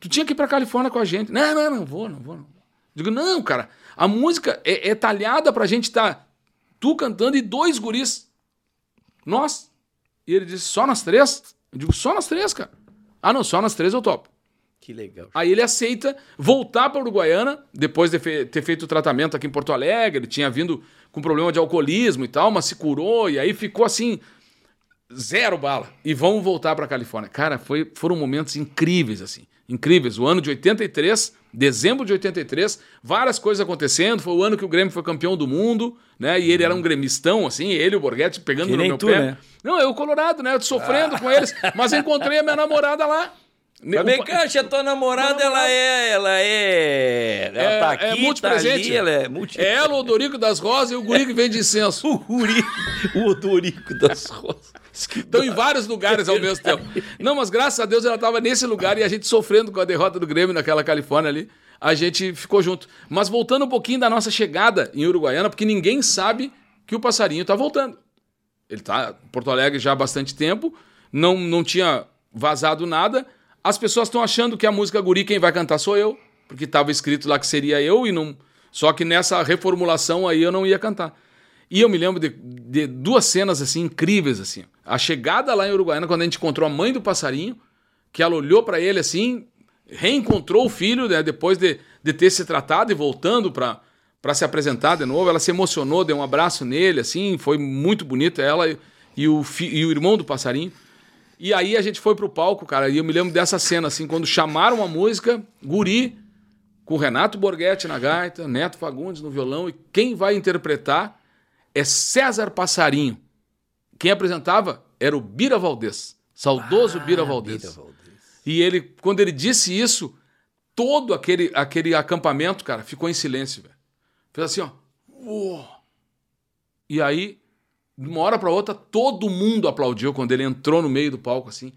Tu tinha que ir pra Califórnia com a gente. Não, não, não vou, não vou. Não. Digo, não, cara, a música é, é talhada pra gente estar tu cantando e dois guris. Nós. E ele disse, só nós três? Eu digo, só nós três, cara. Ah, não, só nós três eu topo. Que legal. Aí ele aceita voltar para Uruguaiana, depois de fe- ter feito o tratamento aqui em Porto Alegre. Ele tinha vindo com problema de alcoolismo e tal, mas se curou. E aí ficou assim. zero bala. E vamos voltar pra Califórnia. Cara, foi, foram momentos incríveis, assim. Incríveis. O ano de 83, dezembro de 83, várias coisas acontecendo. Foi o ano que o Grêmio foi campeão do mundo, né? E ele era um gremistão, assim, ele o Borghetti pegando Que no nem meu tu, pé. né? Não, eu colorado, né? Sofrendo com eles. Mas encontrei a minha namorada lá. Mas vem cá, a tua namorada, ela é. Ela é. Ela É- tá é aqui, tá multipresente. ali, ela é multi. É ela, o Dorico das Rosas e o guri que vende incenso. O guri, o odorico das rosas. Estão em vários lugares ao mesmo tempo. Não, mas graças a Deus ela estava nesse lugar e a gente sofrendo com a derrota do Grêmio naquela Califórnia ali. A gente ficou junto. Mas voltando um pouquinho da nossa chegada em Uruguaiana, porque ninguém sabe que o passarinho está voltando. Ele está em Porto Alegre já há bastante tempo, não, não tinha vazado nada. As pessoas estão achando que a música Guri quem vai cantar sou eu, porque estava escrito lá que seria eu e não. Só que nessa reformulação aí eu não ia cantar. E eu me lembro de, de duas cenas assim incríveis assim. A chegada lá em Uruguaiana quando a gente encontrou a mãe do passarinho, que ela olhou para ele assim, reencontrou o filho, né, depois de, de ter se tratado e voltando para para se apresentar de novo, ela se emocionou, deu um abraço nele, assim, foi muito bonito ela e, e o, fi- e o irmão do passarinho. E aí a gente foi pro palco, cara, e eu me lembro dessa cena, assim, quando chamaram a música, Guri, com Renato Borghetti na gaita, Neto Fagundes no violão, e quem vai interpretar é César Passarinho. Quem apresentava era o Bira Valdez, saudoso Bira Valdez. Bira Valdez. E ele, quando ele disse isso, todo aquele, aquele acampamento, cara, ficou em silêncio, velho. Fez assim, ó. Uou. E aí, de uma hora pra outra, todo mundo aplaudiu quando ele entrou no meio do palco, assim.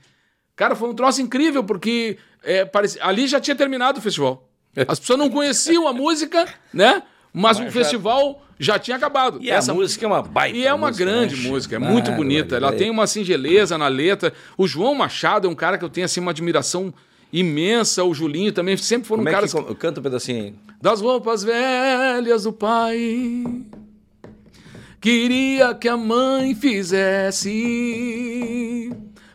Cara, foi um troço incrível, porque é, parecia- ali já tinha terminado o festival. As pessoas não conheciam a música, né? Mas, o festival já tinha acabado. E a música é uma baita. E é uma música, grande né, música, é Chico? muito bonita. Ela Barbaridade. tem uma singeleza na letra. O João Machado é um cara que eu tenho assim uma admiração imensa. O Julinho também sempre foram Como é caras que eu canto um pedacinho das roupas velhas do pai. Queria que a mãe fizesse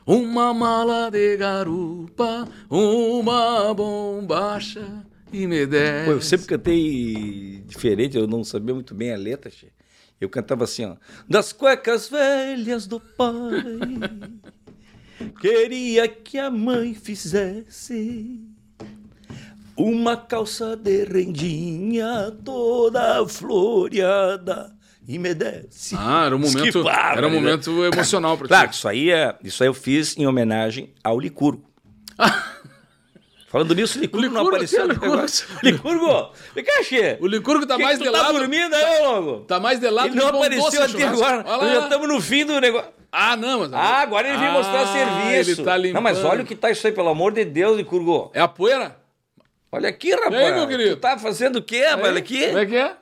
uma mala de garupa, uma bombacha e me desse. Pô, eu sempre cantei diferente, eu não sabia muito bem a letra, che. Eu cantava assim, ó. Das cuecas velhas do pai, queria que a mãe fizesse uma calça de rendinha toda floreada e me desse. Ah, era um momento, bárbaro, era um né? momento emocional para Claro, ti. isso aí, é, isso aí eu fiz em homenagem ao Licurgo. Falando nisso, o Licurgo, não Licurgo, apareceu. que no Licurgo? Licurgo, vem cá, Xê. O Licurgo tá Que mais que de tá lado. dormindo aí, logo? Tá mais de lado Ele não apareceu até agora. Nós já estamos no fim do negócio. Ah, não, mas. Ah, agora ele veio mostrar Ah, serviço. Ele tá limpando. não, mas olha o que tá isso aí, pelo amor de Deus, Licurgo. É a poeira? Olha aqui, rapaz. aí, meu querido? Tu tá fazendo o quê, rapaz? Olha aqui. Como é que é?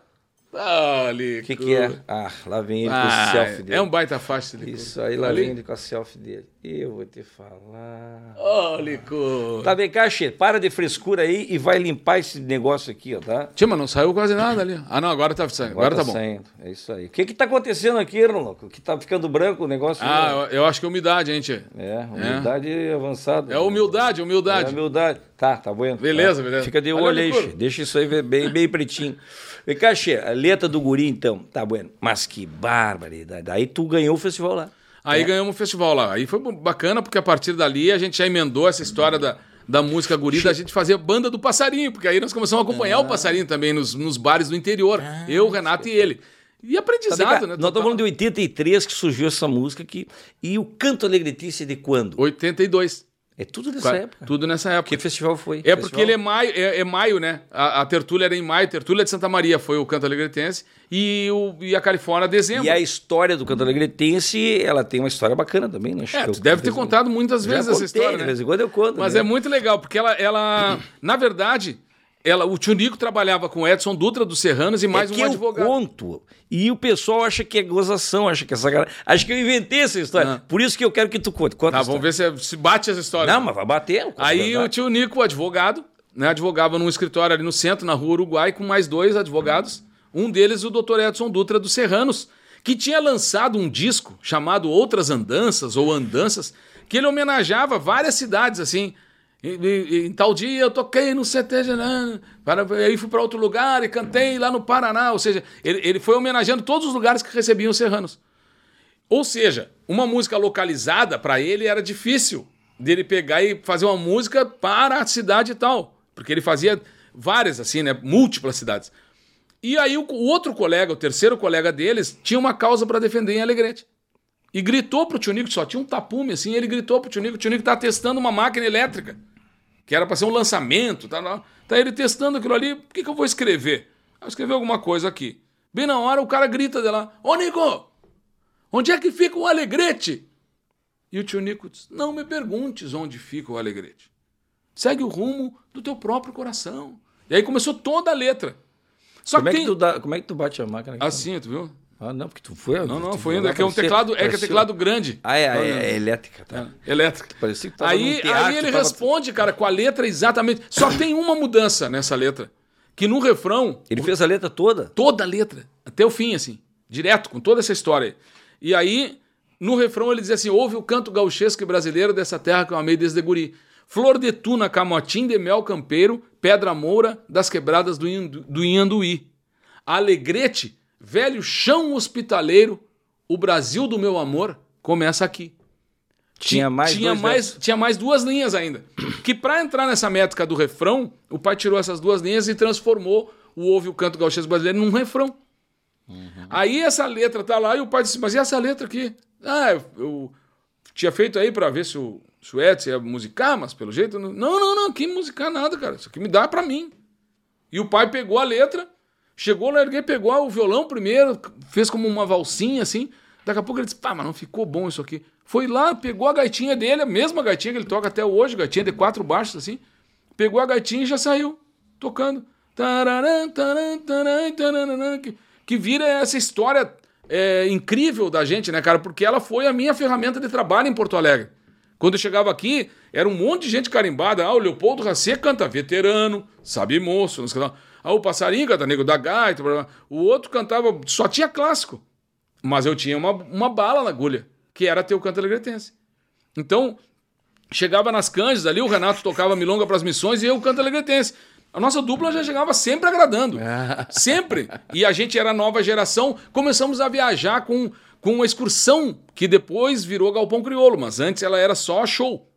Olha. O que que é? Ah, lá vem ele com o Ah, selfie dele. é um baita faixa, Licurgo. Isso aí, lá Ali? vem ele com a selfie dele. Eu vou te falar... Ô, Licurgo. Tá bem, Xê, para de frescura aí e vai limpar esse negócio aqui, ó, tá? Tia, mas não saiu quase nada ali. Ah, não, agora tá saindo. Agora, tá, bom. saindo. É isso aí. O que que tá acontecendo aqui, Ronaldo? Que tá ficando branco o negócio? Ah, ó? eu, eu acho que é umidade, hein, tia? É, humildade avançada. É humildade, É humildade. humildade. Tá, tá bueno. Beleza, Tá. beleza. Fica de olho aí. Deixa isso aí bem, bem pretinho. Vem cá, Xê, a letra do guri, então. Tá bueno. Mas que barbaridade. Aí tu ganhou o festival lá. Aí ganhamos o festival lá. Aí foi bacana, porque a partir dali a gente já emendou essa história da, da música guri, da gente fazer banda do passarinho, porque aí nós começamos a acompanhar Ah. o passarinho também nos, nos bares do interior. eu, o Renato e ele. E Tá aprendizado, cara, né? Nós estamos falando de 83 que surgiu essa música aqui. E o Canto Alegretice é de quando? 82. É tudo dessa Qua- época. Tudo nessa época. Que festival foi? É porque ele é maio, é, é maio, né? A, a tertúlia era em maio, tertúlia de Santa Maria foi o Canto Alegretense e, o, e a Califórnia dezembro. E a história do Canto Alegretense, ela tem uma história bacana também, né? É, tu deve ter contado muitas vezes essa história, De né? vez em quando eu conto. Mas né? é muito legal, porque ela, ela na verdade, ela, o tio Nico trabalhava com Edson Dutra dos Serranos e mais é um advogado. eu conto. E o pessoal acha que é gozação, acha que é sacanagem. Acho que eu inventei essa história. Não. Por isso que eu quero que tu conte. Conta Tá, vamos ver se, se bate essa história. Não, mas vai bater. Aí o tio Nico, advogado, né, advogava num escritório ali no centro, na rua Uruguai, com mais dois advogados. Um deles, o doutor Edson Dutra dos Serranos, que tinha lançado um disco chamado Outras Andanças ou Andanças, que ele homenageava várias cidades, assim. E- e- Em, tal dia eu toquei no CT, para, aí fui para outro lugar e cantei lá no Paraná. Ou seja, ele, ele foi homenageando todos os lugares que recebiam os serranos. Ou seja, uma música localizada para ele era difícil dele pegar e fazer uma música para a cidade e tal, porque ele fazia várias assim, né, múltiplas cidades. E aí o, o outro colega, o terceiro colega deles, tinha uma causa para defender em Alegrete. E gritou pro Tio Nico, só tinha um tapume assim, ele gritou pro Tio Nico, o Tio Nico tá testando uma máquina elétrica, que era para ser um lançamento, tá, tá ele testando aquilo ali, o que, que eu vou escrever? Eu escrevi alguma coisa aqui. Bem na hora o cara grita de lá, ô Nico, onde é que fica o Alegrete? E o tio Nico diz, não me perguntes onde fica o Alegrete. Segue o rumo do teu próprio coração. E aí começou toda a letra. Só como, que é que tu dá, como é que tu bate a máquina? Assim, tu viu? Ah, não, porque tu foi. Não, não, foi ainda. É que é um teclado, é que é teclado grande. Ah, é, é, é elétrica, tá? É, elétrica. Parecia que tava aí, teatro, aí ele tava... responde, cara, com a letra exatamente. Só tem uma mudança nessa letra. Que no refrão. Ele fez a letra toda? Toda a letra. Até o fim, assim. Direto, com toda essa história. E aí, no refrão, ele diz assim: ouve o canto gauchesco e brasileiro dessa terra que eu amei desde guri. Flor de tuna, camotim de mel campeiro, pedra moura das quebradas do, Indu, do Inhanduí. Alegrete velho chão hospitaleiro, o Brasil do meu amor começa aqui. Tinha mais tinha mais tinha mais duas linhas ainda. Que para entrar nessa métrica do refrão, o pai tirou essas duas linhas e transformou o ouve o canto gauchês brasileiro num refrão. Uhum. Aí essa letra tá lá e o pai disse: "Mas e essa letra aqui?" Ah, eu, eu tinha feito aí para ver se o, se o Edson ia musicar, mas pelo jeito não, não, não, não, que musicar nada, cara. Isso aqui me dá para mim. E o pai pegou a letra Chegou, larguei, pegou o violão primeiro, fez como uma valsinha assim. Daqui a pouco ele disse: pá, mas não ficou bom isso aqui. Foi lá, pegou a gaitinha dele, a mesma gaitinha que ele toca até hoje, gaitinha de quatro baixos assim. Pegou a gaitinha e já saiu, tocando. que, que vira essa história é, incrível da gente, né, cara? Porque ela foi a minha ferramenta de trabalho em Porto Alegre. Quando eu chegava aqui, era um monte de gente carimbada. Ah, o Leopoldo Racê canta veterano, sabe moço, não sei lá. Ah, o passarinho canta Nego da Gaita. O outro cantava, só tinha clássico. Mas eu tinha uma, uma bala na agulha, que era ter o canto alegretense. Então, chegava nas canjas ali, o Renato tocava milonga para as missões e eu canto alegretense. A nossa dupla já chegava sempre agradando. sempre. E a gente era nova geração. Começamos a viajar com, com uma excursão que depois virou Galpão Criolo, mas antes ela era só show.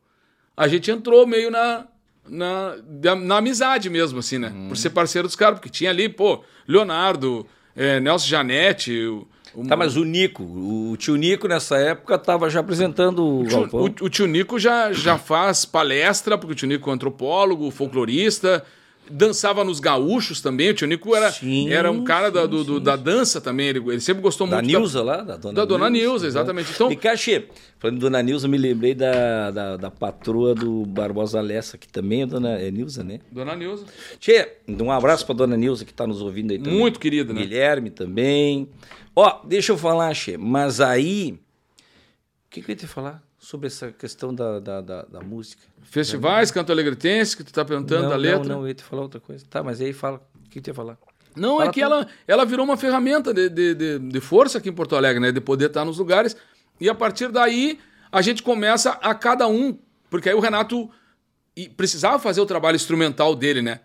A gente entrou meio na, na, na amizade mesmo, assim, né? Hum. Por ser parceiro dos caras, porque tinha ali, pô, Leonardo, é, Nelson Janete. O, o... Tá, mas o Nico, o tio Nico nessa época estava já apresentando o, o, tio, o, o tio Nico já, já faz palestra, porque o tio Nico é antropólogo, folclorista, dançava nos gaúchos também. O Tio Nico era, sim, era um cara sim, da, do, do, da dança também. Ele, ele sempre gostou da muito. Nilza da lá? Da Dona Da Dona Nilza, exatamente. Então, e Cachê, falando Dona Nilza, me lembrei da, da, da, patroa do Barbosa Lessa, que também é Dona é Nilza, né? Dona Nilza. Tchê, um abraço pra Dona Nilza que tá nos ouvindo aí também. Muito querida, né? Guilherme também. Ó, deixa eu falar, Che, mas aí. O que, que eu ia te falar? Sobre essa questão da, da, da, da música. Festivais, canto alegretense, que tu está perguntando não, da letra. Não, não, eu ia te falar outra coisa. Tá, mas aí fala. O que tu ia falar? Não, é fala é que ela, ela virou uma ferramenta de, de, de, de, força aqui em Porto Alegre, né? De poder estar nos lugares. E a partir daí, a gente começa a cada um. Porque aí o Renato precisava fazer o trabalho instrumental dele, né?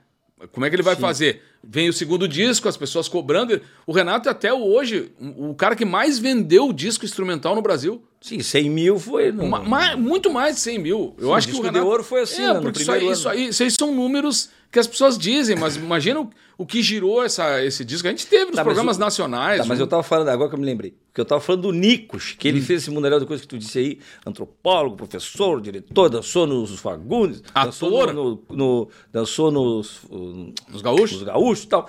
Como é que ele vai Sim. fazer? Vem o segundo disco, as pessoas cobrando. O Renato, até hoje, o cara que mais vendeu disco instrumental no Brasil. Sim, 100 mil foi. No... Ma muito mais de 100 mil. Eu Sim, acho que o Renato... de ouro foi assim, é, né, porque isso aí, isso, aí, isso aí são números que as pessoas dizem, mas imagina o, o que girou essa, esse disco. A gente teve nos tá, programas nacionais. Tá, mas eu tava falando, agora que eu me lembrei, porque eu tava falando do Nicos, que ele hum. fez esse mundaréu de coisa que tu disse aí, antropólogo, professor, diretor, dançou nos Fagundes, ator, dançou, no, no, dançou nos, nos gaúchos, nos gaúchos e tal.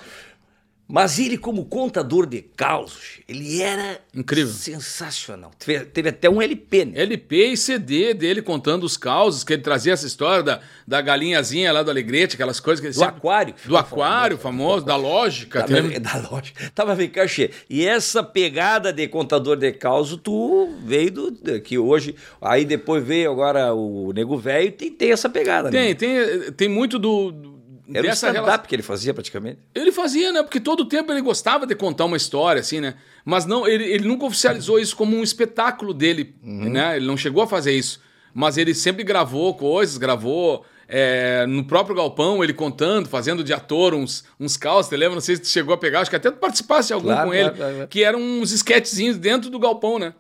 Mas ele, como contador de causos, ele era incrível, sensacional. Teve, teve, até um LP, né? LP e CD dele contando os causos, que ele trazia essa história da, da galinhazinha lá do Alegrete, aquelas coisas que ele Do sempre... aquário. Do aquário, famoso, da lógica. Tava, da lógica. Tava bem cachê. E essa pegada de contador de causos, tu veio do. que hoje. Aí depois veio agora o Nego Velho tem, tem essa pegada, tem, né? Tem, tem, tem muito do era dessa um stand-up relação... que ele fazia praticamente? Ele fazia, né? Porque todo o tempo ele gostava de contar uma história, assim, né? Mas não, ele, ele nunca oficializou isso como um espetáculo dele, uhum. né? Ele não chegou a fazer isso. Mas ele sempre gravou coisas, gravou é, no próprio galpão, ele contando, fazendo de ator uns, uns caos, você lembra? Não sei se tu chegou a pegar, acho que até tu participasse algum claro, com ele, claro, claro, que eram uns esquetezinhos dentro do galpão, né?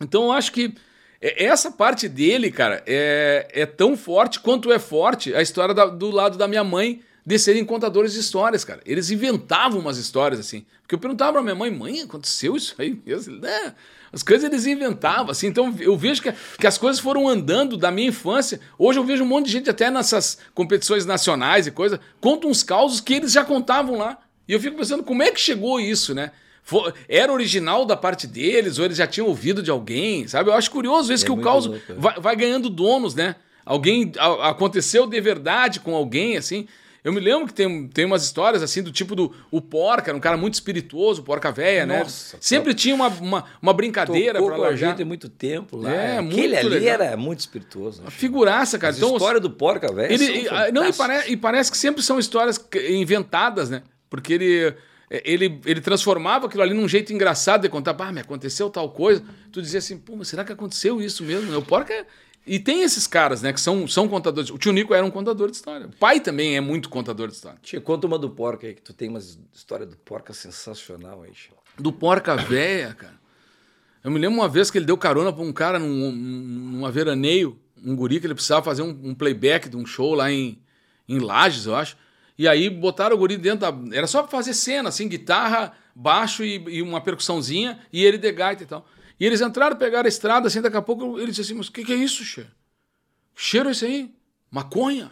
Então eu acho que essa parte dele, cara, é, é tão forte quanto é forte a história da- do lado da minha mãe de serem contadores de histórias, cara. Eles inventavam umas histórias assim. Porque eu perguntava pra minha mãe, mãe, aconteceu isso aí mesmo? Ele, "É." As coisas eles inventavam, assim. Então eu vejo que, que as coisas foram andando da minha infância. Hoje eu vejo um monte de gente, até nessas competições nacionais e coisa, conta uns causos que eles já contavam lá. E eu fico pensando, como é que chegou isso, né? Fo- Era original da parte deles, ou eles já tinham ouvido de alguém, sabe? Eu acho curioso isso É que o caos louco, é. vai, vai ganhando donos, né? Alguém a- aconteceu de verdade com alguém, assim. Eu me lembro que tem, tem umas histórias assim do tipo do o Porca, era um cara muito espirituoso, Porca Véia, né? Nossa, Sempre tinha uma, uma, uma brincadeira Tocou pra com a largar. gente há muito tempo lá. É, Aquele ali legal. era muito espirituoso. né? Figuraça, cara. As Então, histórias do porca, velho. ele, não, e, pare- e parece que sempre são histórias inventadas, né? Porque ele, ele, ele transformava aquilo ali num jeito engraçado de contar. Ah, me aconteceu tal coisa. Tu dizia assim, pô, mas será que aconteceu isso mesmo? O Porca é... E tem esses caras, né, que são, são contadores. O tio Nico era um contador de história. O pai também é muito contador de história. Tia, conta uma do porca aí, que tu tem uma história do porca sensacional aí, tia. Do Porca Véia, cara. Eu me lembro uma vez que ele deu carona pra um cara num, num, veraneio, um guri que ele precisava fazer um, um playback de um show lá em, em Lages, eu acho. E aí botaram o guri dentro da. Era só pra fazer cena, assim, guitarra, baixo e, e uma percussãozinha, e ele de gaita e tal. E eles entraram, pegaram a estrada, assim, daqui a pouco ele disse assim: Mas o que, que é isso, cheiro? Que cheiro é esse aí? Maconha?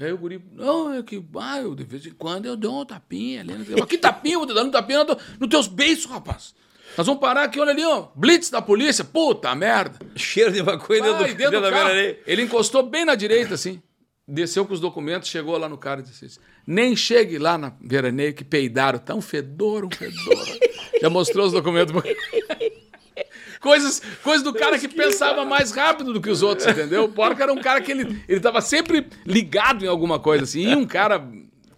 Aí o guri, não, é que, ah, eu, de vez em quando eu dou um tapinha ali. Mas que tapinha? Eu vou te dar um tapinha no- nos teus beiços, rapaz. Nós vamos parar aqui, olha ali, ó. Blitz da polícia, puta merda. Cheiro de maconha dentro Vai, do, dentro do carro. Ele encostou bem na direita, assim. Desceu com os documentos, chegou lá no cara e disse assim, nem chegue lá na veraneio que peidaram. Tá um fedor, um fedor. Já mostrou os documentos. Coisas, coisas do cara que pensava mais rápido do que os outros, entendeu? O Porca era um cara que ele, ele tava sempre ligado em alguma coisa, assim. E um cara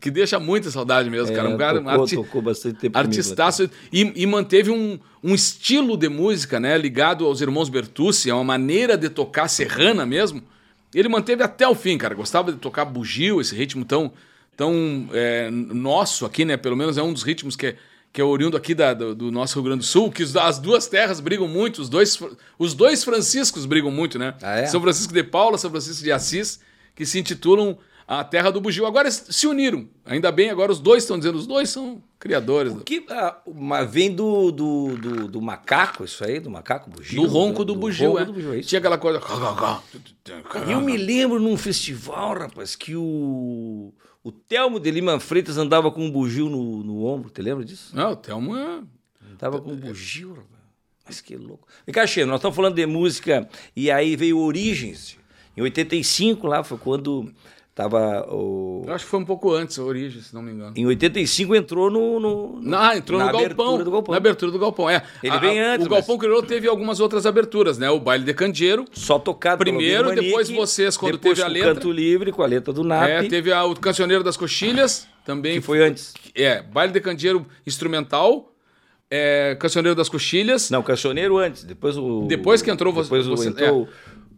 que deixa muita saudade mesmo, cara. Um cara, um É, tocou, arti- tocou bastante tempo artistaço e, e manteve um, um estilo de música, né, ligado aos irmãos Bertucci, é uma maneira de tocar serrana mesmo. Ele manteve até o fim, cara. Gostava de tocar bugio, esse ritmo tão, tão é, nosso aqui, né? Pelo menos é um dos ritmos que é, que é oriundo aqui da- do, do nosso Rio Grande do Sul, que as duas terras brigam muito, os dois, os dois Franciscos brigam muito, né? Ah, é? São Francisco de Paula, São Francisco de Assis, que se intitulam a terra do bugio. Agora se uniram. Ainda bem, agora os dois estão dizendo, os dois são criadores. do- Que, ah, mas vem do, do, do, do macaco, isso aí, do macaco bugio. Do ronco do, bugio, ronco é. do bugio, é. Tinha aquela coisa. Eu me lembro num festival, rapaz, que o, o Telmo de Lima Freitas andava com um bugio no, no ombro. Te lembra disso? Não, o Thelmo é. Andava com um bugio, rapaz. Mas que louco. Vem cá, Xeno, nós estamos falando de música e aí veio Origens. Em 85, lá foi quando tava o... Eu acho que foi um pouco antes, a origem, se não me engano. Em 85 entrou no... no, no Ah, entrou no galpão, galpão. Na abertura do galpão, é. Ele A- vem antes, O Galpão mas- Crioulo teve algumas outras aberturas, né? O Baile de Candeeiro. Só tocado Primeiro, depois vocês, quando depois teve a letra. Canto Livre, com a letra do NAP, É, teve a- o Cancioneiro das Coxilhas, também. que foi antes. É, Baile de Candeeiro instrumental. É, Cancioneiro das Coxilhas. Não, Cachoneiro antes, depois o... Depois que entrou você- Depois você- entrou o,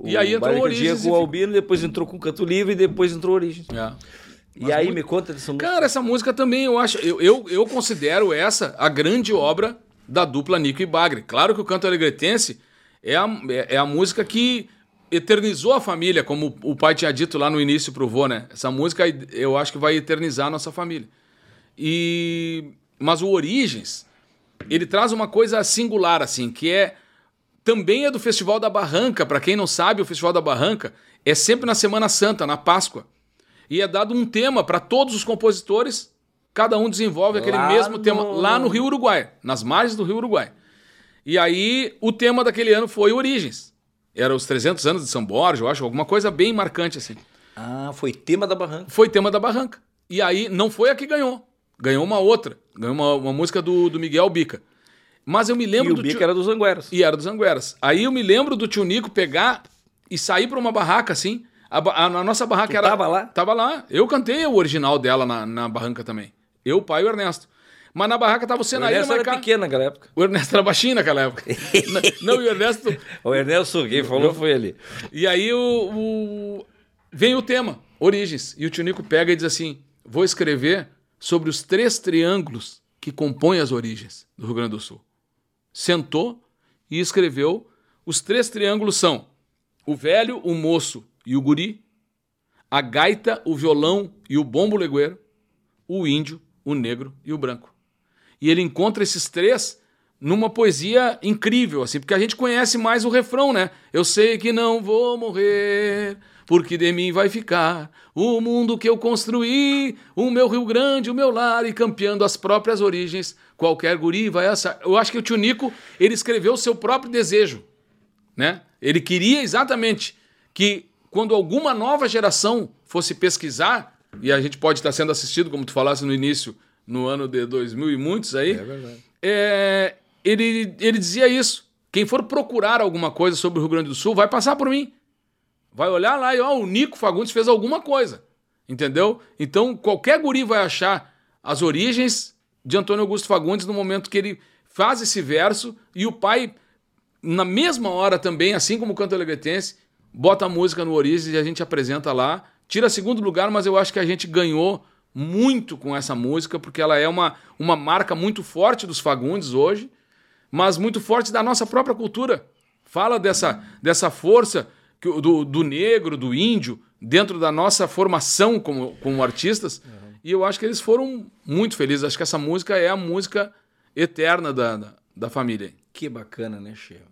E aí entrou o Origens com e o Albino, depois entrou com o Canto Livre e depois entrou Origens. É. E aí me conta dessa música. Cara, essa música também eu acho. Eu, eu, eu considero essa a grande obra da dupla Nico e Bagre. Claro que o canto alegretense é a, é, é a música que eternizou a família, como o pai tinha dito lá no início pro vô, né? Essa música eu acho que vai eternizar a nossa família. E mas o Origens, ele traz uma coisa singular assim, que é também é do Festival da Barranca. Para quem não sabe, o Festival da Barranca é sempre na Semana Santa, na Páscoa. E é dado um tema para todos os compositores, cada um desenvolve aquele Lá mesmo tema no- lá no Rio Uruguai, nas margens do Rio Uruguai. E aí o tema daquele ano foi Origens. Era os 300 anos de São Borja, eu acho, alguma coisa bem marcante assim. Ah, foi tema da Barranca. Foi tema da Barranca. E aí não foi a que ganhou. Ganhou uma outra. Ganhou uma, uma música do, do Miguel Bica. Mas eu me E lembro o do bico tio- era dos Angueras. e era dos Angueras. Aí eu me lembro do tio Nico pegar e sair pra uma barraca assim. A, a- a nossa barraca Tu era. tava lá? Tava lá. Eu cantei o original dela na, na barranca também. Eu, o pai e o Ernesto. Mas na barraca tava o O Senaíra Ernesto era pequeno naquela época. O Ernesto era baixinho naquela época. Não, e o Ernesto. O Ernesto, quem falou foi ele. E aí o, o- vem o tema, Origens. E o tio Nico pega e diz assim: vou escrever sobre os três triângulos que compõem as origens do Rio Grande do Sul. Sentou e escreveu: os três triângulos são o velho, o moço e o guri, a gaita, o violão e o bombo legueiro, o índio, o negro e o branco. E ele encontra esses três numa poesia incrível, assim, porque a gente conhece mais o refrão, né? Eu sei que não vou morrer, porque de mim vai ficar o mundo que eu construí, o meu Rio Grande, o meu lar, e campeando as próprias origens, qualquer guri vai assar. Eu acho que o tio Nico, ele escreveu o seu próprio desejo, né? Ele queria exatamente que quando alguma nova geração fosse pesquisar, e a gente pode estar sendo assistido, como tu falasse no início, no ano de 2000 e muitos aí, É verdade. é, ele, ele dizia isso. Quem for procurar alguma coisa sobre o Rio Grande do Sul vai passar por mim. Vai olhar lá e, ó, o Nico Fagundes fez alguma coisa. Entendeu? Então, qualquer guri vai achar as origens de Antônio Augusto Fagundes no momento que ele faz esse verso e o pai, na mesma hora também, assim como o canto alegretense, bota a música no Origens e a gente apresenta lá. Tira segundo lugar, mas eu acho que a gente ganhou muito com essa música, porque ela é uma, uma marca muito forte dos Fagundes hoje, mas muito forte da nossa própria cultura. Fala dessa, dessa força que do, do negro, do índio, dentro da nossa formação como, como artistas. E eu acho que eles foram muito felizes. Acho que essa música é a música eterna da, da, da família. Que bacana, né, Chefe?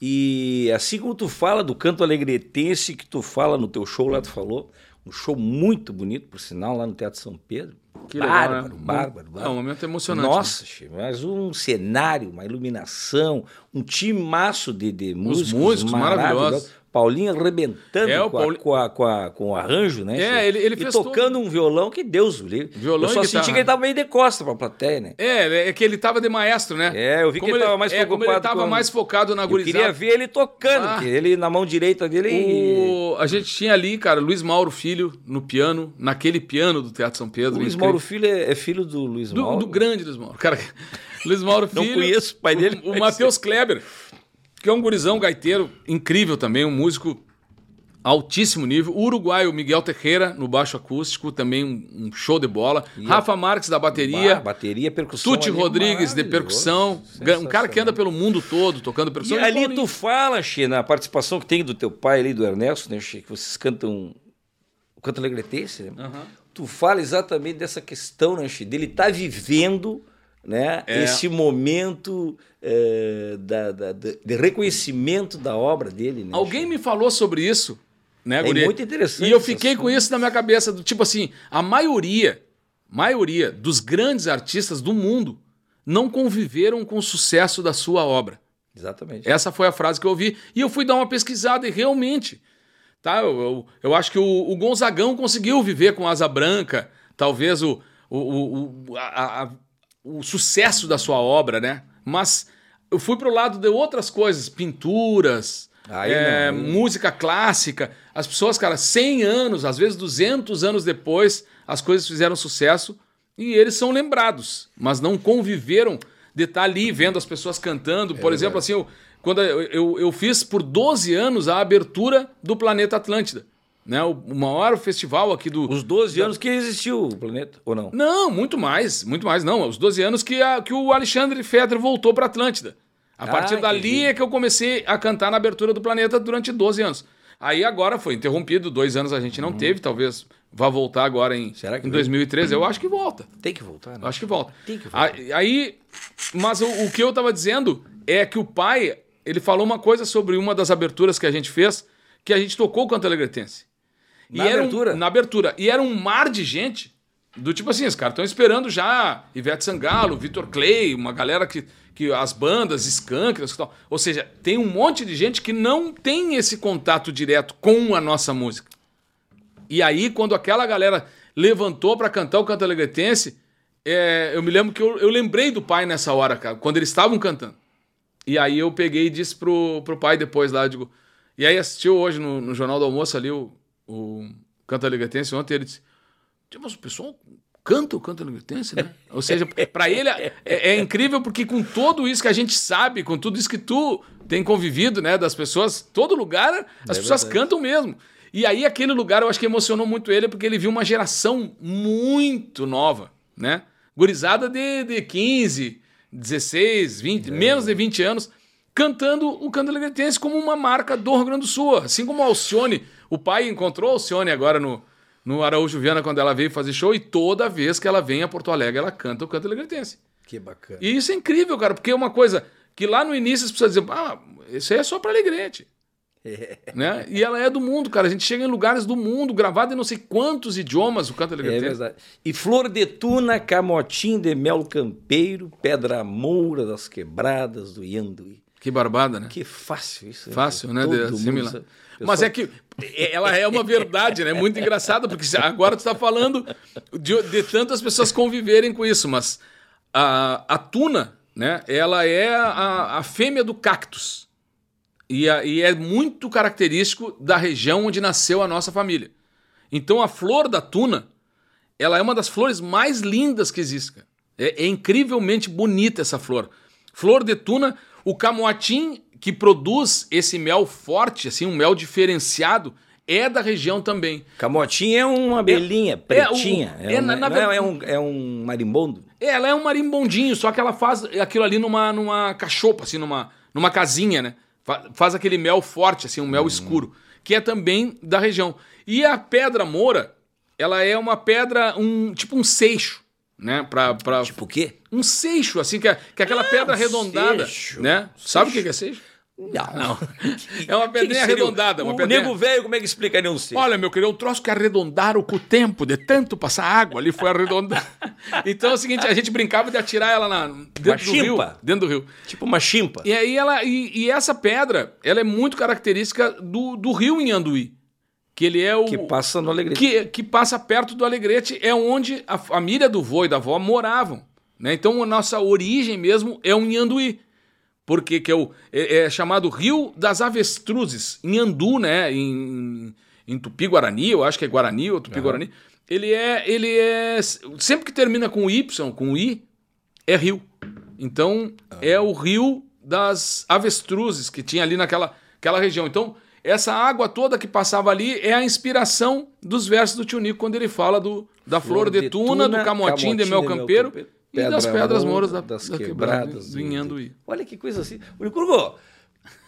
E assim como tu fala do canto alegretense que tu fala no teu show lá, tu falou, um show muito bonito, por sinal, lá no Teatro São Pedro. Que legal, bárbaro, né? bárbaro, É bárbaro. um momento emocionante. Nossa, Chefe, mas um cenário, uma iluminação, um timaço de, de músicos, músicos maravilhosos. Paulinho arrebentando É, com, a- Pauli- com, a- com, a- com o arranjo, né? É, ele- ele e fez tocando um violão que Deus o livre. Violão eu só e senti que ele tava meio de costa pra plateia, né? É, é que ele tava de maestro, né? É, eu vi que ele tava mais é, como ele preocupado tava com- mais focado na Eu gurizada. queria ver ele tocando, Ah. ele na mão direita dele. e- O... A gente tinha ali, cara, Luiz Mauro Filho no piano, naquele piano do Teatro São Pedro. Luiz. Mauro Filho é, é filho do Luiz Do, Mauro. do grande Luiz Mauro. Cara, Luiz Mauro Não Filho. conheço o pai dele, O, o Matheus Kleber, que é um gurizão gaiteiro incrível também, um músico altíssimo nível. O uruguaio Miguel Teixeira no baixo acústico, também um, um show de bola. Rafa Marques da bateria. Bah, bateria, percussão. Tuti Rodrigues de percussão. Um cara que anda pelo mundo todo tocando percussão. E E ali tu fala, Xê, na participação que tem do teu pai ali, do Ernesto, né, Xê, que vocês cantam o canto alegretense, né? Aham. Tu fala exatamente dessa questão, né, Xê, dele estar vivendo né, É. esse momento eh, da, da- de reconhecimento da obra dele. Né, Alguém me falou sobre isso, né, É Guri? muito interessante E eu fiquei com isso na minha cabeça, do tipo assim, a maioria, maioria dos grandes artistas do mundo não conviveram com o sucesso da sua obra. Exatamente. Essa foi a frase que eu ouvi. E eu fui dar uma pesquisada e realmente, tá? Eu, eu, eu acho que o, o Gonzagão conseguiu viver com Asa Branca, talvez o, o, o, o, a- a- o sucesso da sua obra, né? Mas eu fui pro lado de outras coisas, pinturas, é, música clássica. As pessoas, cara, 100 anos, às vezes 200 anos depois, as coisas fizeram sucesso e eles são lembrados, mas não conviveram de estar ali vendo as pessoas cantando. Por exemplo, assim, eu, quando eu, eu, eu fiz por 12 anos a abertura do Planeta Atlântida, né? O, o maior festival aqui do. Os 12 anos que existiu o planeta, ou não? Não, muito mais, muito mais, não. Os 12 anos que, a- que o Alexandre Fedra voltou para Atlântida. A Ah, partir dali entendi. é que eu comecei a cantar na abertura do planeta durante 12 anos. Aí agora foi interrompido, dois anos a gente não teve, talvez vá voltar agora em, Uhum. Será que em vai? 2013. Eu acho que volta. Tem que voltar, né? Acho que volta. Tem que voltar. Aí, mas o, o que eu tava dizendo é que o pai, ele falou uma coisa sobre uma das aberturas que a gente fez, que a gente tocou o canto alegretense. E Na um- abertura? na abertura. E era um mar de gente, do tipo assim, os caras estão esperando já Ivete Sangalo, Vitor Clay, uma galera que, que as bandas, Skank, e tal. Ou seja, tem um monte de gente que não tem esse contato direto com a nossa música. E aí, quando aquela galera levantou pra cantar o canto alegretense, é, eu me lembro que eu, eu lembrei do pai nessa hora, cara, quando eles estavam cantando. E aí eu peguei e disse pro, pro pai depois lá, digo. E aí assistiu hoje no, no Jornal do Almoço ali o, o Canto Alegretense ontem, ele disse: "Tio, Mas o pessoal canta o Canto Alegretense, né? Ou seja, pra ele é, é incrível porque com tudo isso que a gente sabe, com tudo isso que tu tem convivido, né, das pessoas, todo lugar, as pessoas verdade. cantam mesmo. E aí aquele lugar eu acho que emocionou muito ele porque ele viu uma geração muito nova, né? Gurizada de, de 15, 16, 20, menos de 20 anos, cantando o canto alegretense como uma marca do Rio Grande do Sul. Assim como a Alcione, o pai encontrou a Alcione agora no, no Araújo Viana quando ela veio fazer show e toda vez que ela vem a Porto Alegre ela canta o canto alegretense. Que bacana. E isso é incrível, cara, porque é uma coisa que lá no início as pessoas diziam, ah, isso aí é só para Alegrete. É. Né? E ela é do mundo, cara. A gente chega em lugares do mundo, gravado em não sei quantos idiomas o canto alegretense. É verdade. E flor de tuna, camotim de mel campeiro, pedra moura das quebradas do Ianduí. Que barbada, né? Que fácil isso. Né? Fácil, né? De assimilar. Mas é que ela é uma verdade, né? Muito engraçada, porque agora tu está falando de, de tantas pessoas conviverem com isso, mas a, a tuna, né? Ela é a, a fêmea do cactus. E, a, e é muito característico da região onde nasceu a nossa família. Então a flor da tuna, ela é uma das flores mais lindas que existem. É, é incrivelmente bonita essa flor. Flor de tuna o camoatim que produz esse mel forte, assim, um mel diferenciado, é da região também. Camotim é uma abelhinha é, pretinha. É, o, é, um, na, na, é, um, é um marimbondo? Ela é um marimbondinho, só que ela faz aquilo ali numa, numa cachopa, assim, numa, numa casinha, né? Faz aquele mel forte, assim, um mel hum. escuro, que é também da região. E a pedra moura, ela é uma pedra, um tipo um seixo né? Pra, pra... Tipo o quê? Um seixo, assim, que é, que é aquela ah, pedra arredondada. Seixo. Né? Sabe o que é seixo? Não. não. É uma pedrinha arredondada. Uma o pedrinha... nego velho, como é que explicaria um seixo? Olha, meu querido, um troço que arredondaram com o tempo, de tanto passar água ali, foi arredondado. então é o seguinte, a gente brincava de atirar ela na, dentro uma do chimpa. rio. Dentro do rio. Tipo uma chimpa. E aí ela. E, e essa pedra, ela é muito característica do, do rio em Anduí que ele é o que passa no Alegrete. Que, que passa perto do Alegrete, é onde a família do vô e da avó moravam. Né? Então a nossa origem mesmo é um Nhanduí. Porque que é, o, é, é chamado Rio das Avestruzes, em Andu, né? Em, em Tupi-Guarani, eu acho que é Guarani ou Tupi-Guarani. Uhum. Ele é. Ele é. Sempre que termina com Y, com I, é rio. Então, uhum. é o rio das avestruzes que tinha ali naquela aquela região. Então, essa água toda que passava ali é a inspiração dos versos do Tio Nico, quando ele fala do, da flor, flor de, tuna, tuna, do camotim, de mel campeiro, e das pedras moras da, das da quebradas do Inhanduí. Olha que coisa assim. O Licurgo,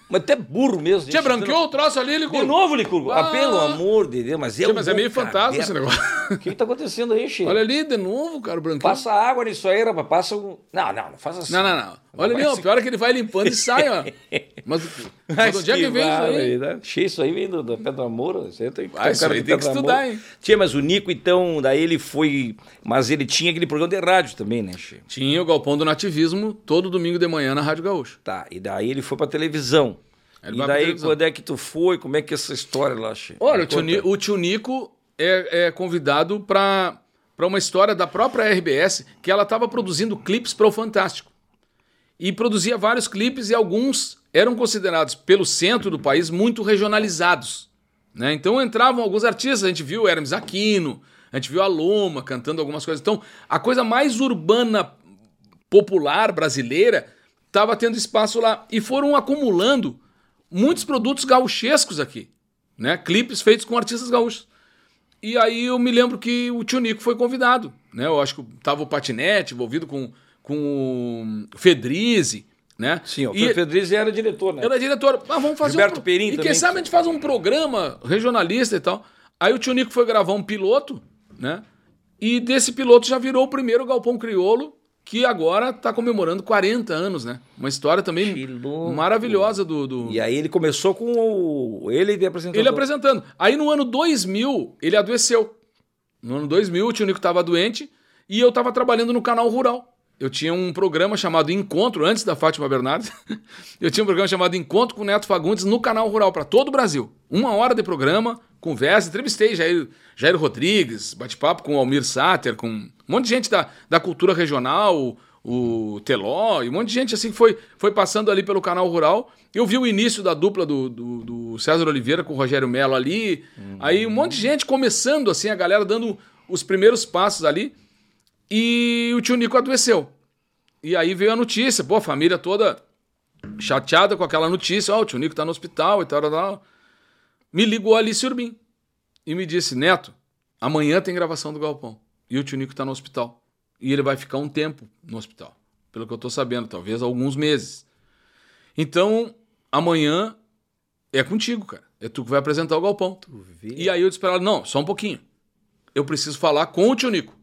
mas até burro mesmo. Tinha branqueou o troço ali, Licurgo. De novo, Licurgo. Ah, ah, pelo amor de Deus, mas é, mas é meio fantasma esse negócio. O que está acontecendo aí, Chico? Olha ali, de novo, cara, branquinho. Passa água nisso aí, rapaz. Passa um... Não, não, não faz assim. Não, não, não. Olha ali, ó, pior é que ele vai limpando e sai, ó. Mas, mas onde é que vem isso aí? Né? Cheio isso aí vem do, da Pedra Moura. Você tem, ah, isso aí tem que estudar, hein? Tinha, mas o Nico, então, daí ele foi... Mas ele tinha aquele programa de rádio também, né, Chico? Tinha o Galpão do Nativismo todo domingo de manhã na Rádio Gaúcho. Tá, e daí ele foi pra televisão. Ele e daí, quando é que tu foi? Como é que é essa história lá, Chico? Olha, o tio, Nico, o tio Nico é, é convidado para uma história da própria RBS, que ela estava produzindo clipes para o Fantástico. E produzia vários clipes e alguns eram considerados pelo centro do país muito regionalizados. Né? Então entravam alguns artistas, a gente viu Hermes Aquino, a gente viu a Loma cantando algumas coisas. Então a coisa mais urbana, popular brasileira estava tendo espaço lá. E foram acumulando muitos produtos gauchescos aqui, né? Clipes feitos com artistas gaúchos. E aí eu me lembro que o Tio Nico foi convidado, né? Eu acho que tava o Patinete envolvido com, com o Fedrize, né? Sim, o e Fedrize era diretor, né? Era diretor. Ah, vamos fazer Gilberto um... Perim E também. quem sabe a gente faz um programa regionalista e tal. Aí o Tio Nico foi gravar um piloto, né? E desse piloto já virou o primeiro Galpão Criolo que agora está comemorando 40 anos, né? Uma história também maravilhosa do, do, E aí ele começou com o... ele apresentando. Ele apresentando. Aí no ano 2000, ele adoeceu. No ano 2000, o tio Nico estava doente e eu estava trabalhando no canal Rural. Eu tinha um programa chamado Encontro, antes da Fátima Bernardes. eu tinha um programa chamado Encontro com o Neto Fagundes no canal Rural, para todo o Brasil. Uma hora de programa, conversa, entrevistei Jair, Jair Rodrigues, bate-papo com o Almir Sater, com um monte de gente da, da cultura regional, o, Teló, e um monte de gente assim que foi, foi passando ali pelo canal rural. Eu vi o início da dupla do, do, do César Oliveira com o Rogério Melo ali. Uhum. Aí um monte de gente começando, assim, a galera dando os primeiros passos ali. E o tio Nico adoeceu. E aí veio a notícia, pô, a família toda chateada com aquela notícia, ó, oh, o tio Nico tá no hospital e tal, tal, tal me ligou Alice Urbim e me disse: Neto, amanhã tem gravação do Galpão e o tio Nico está no hospital. E ele vai ficar um tempo no hospital, pelo que eu estou sabendo, talvez alguns meses. Então, amanhã é contigo, cara. É tu que vai apresentar o galpão. E aí eu disse pra ela, não, só um pouquinho. Eu preciso falar com o tio Nico.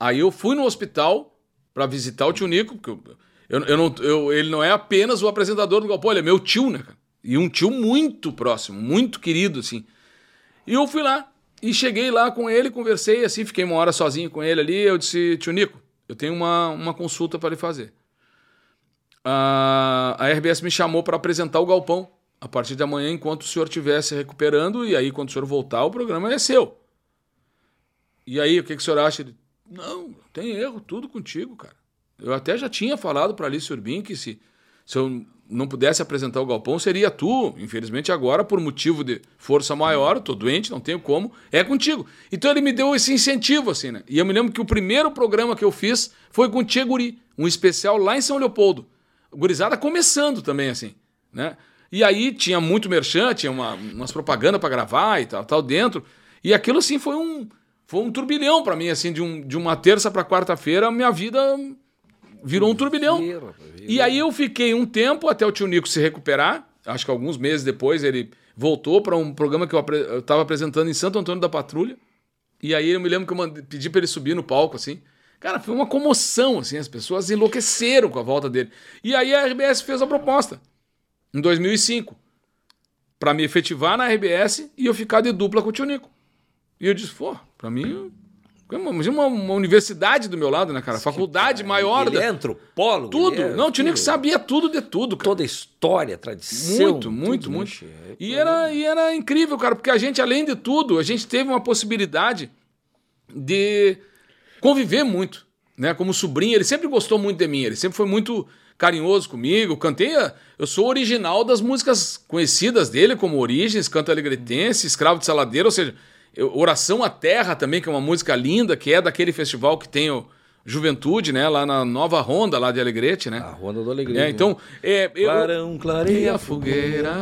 Aí eu fui no hospital para visitar o tio Nico, porque eu, eu, não, eu, ele não é apenas o apresentador do galpão, ele é meu tio, né, cara? E um tio muito próximo, muito querido, assim. E eu fui lá, e cheguei lá com ele, conversei, assim, fiquei uma hora sozinho com ele ali. Eu disse, tio Nico, eu tenho uma, uma consulta para lhe fazer. A, a RBS me chamou para apresentar o galpão a partir de amanhã, enquanto o senhor estiver se recuperando, e aí, quando o senhor voltar, o programa é seu. E aí, o que, que o senhor acha? Ele, não, tem erro, tudo contigo, cara. Eu até já tinha falado para Alice Urbim que se, se eu não pudesse apresentar o galpão, seria tu. Infelizmente, agora, por motivo de força maior, eu tô doente, não tenho como, é contigo. Então ele me deu esse incentivo, assim, né? E eu me lembro que o primeiro programa que eu fiz foi com o Tchê Guri, um especial lá em São Leopoldo. Gurizada começando também, assim, né? E aí tinha muito merchan, tinha uma, umas propagandas para gravar e tal, tal dentro. E aquilo assim foi um foi um turbilhão para mim assim de, um, de uma terça para quarta-feira, minha vida virou um turbilhão. E aí eu fiquei um tempo até o tio Nico se recuperar. Acho que alguns meses depois ele voltou para um programa que eu estava apresentando em Santo Antônio da Patrulha. E aí eu me lembro que eu mandei, pedi para ele subir no palco assim. Cara, foi uma comoção assim, as pessoas enlouqueceram com a volta dele. E aí a RBS fez a proposta em 2005, para me efetivar na RBS e eu ficar de dupla com o tio Nico. E eu disse, pô, para mim, imagina uma, uma, universidade do meu lado, né, cara? Faculdade maior. Ele da... é antropólogo. Tudo. É... Não, o tio Nico sabia tudo de tudo. Cara. Toda a história, tradição. Muito, muito, muito. E era, e era incrível, cara, porque a gente, além de tudo, a gente teve uma possibilidade de conviver muito. Né, como sobrinho, ele sempre gostou muito de mim, ele sempre foi muito carinhoso comigo. Cantei, eu sou original das músicas conhecidas dele, como Origens, Canto Alegretense, Escravo de Saladeira, ou seja, eu, Oração à Terra também, que é uma música linda, que é daquele festival que tem o Juventude, né? Lá na Nova Ronda, lá de Alegrete, né? A Ronda do Alegrete. É, então, é, eu... Clarão clareia a fogueira,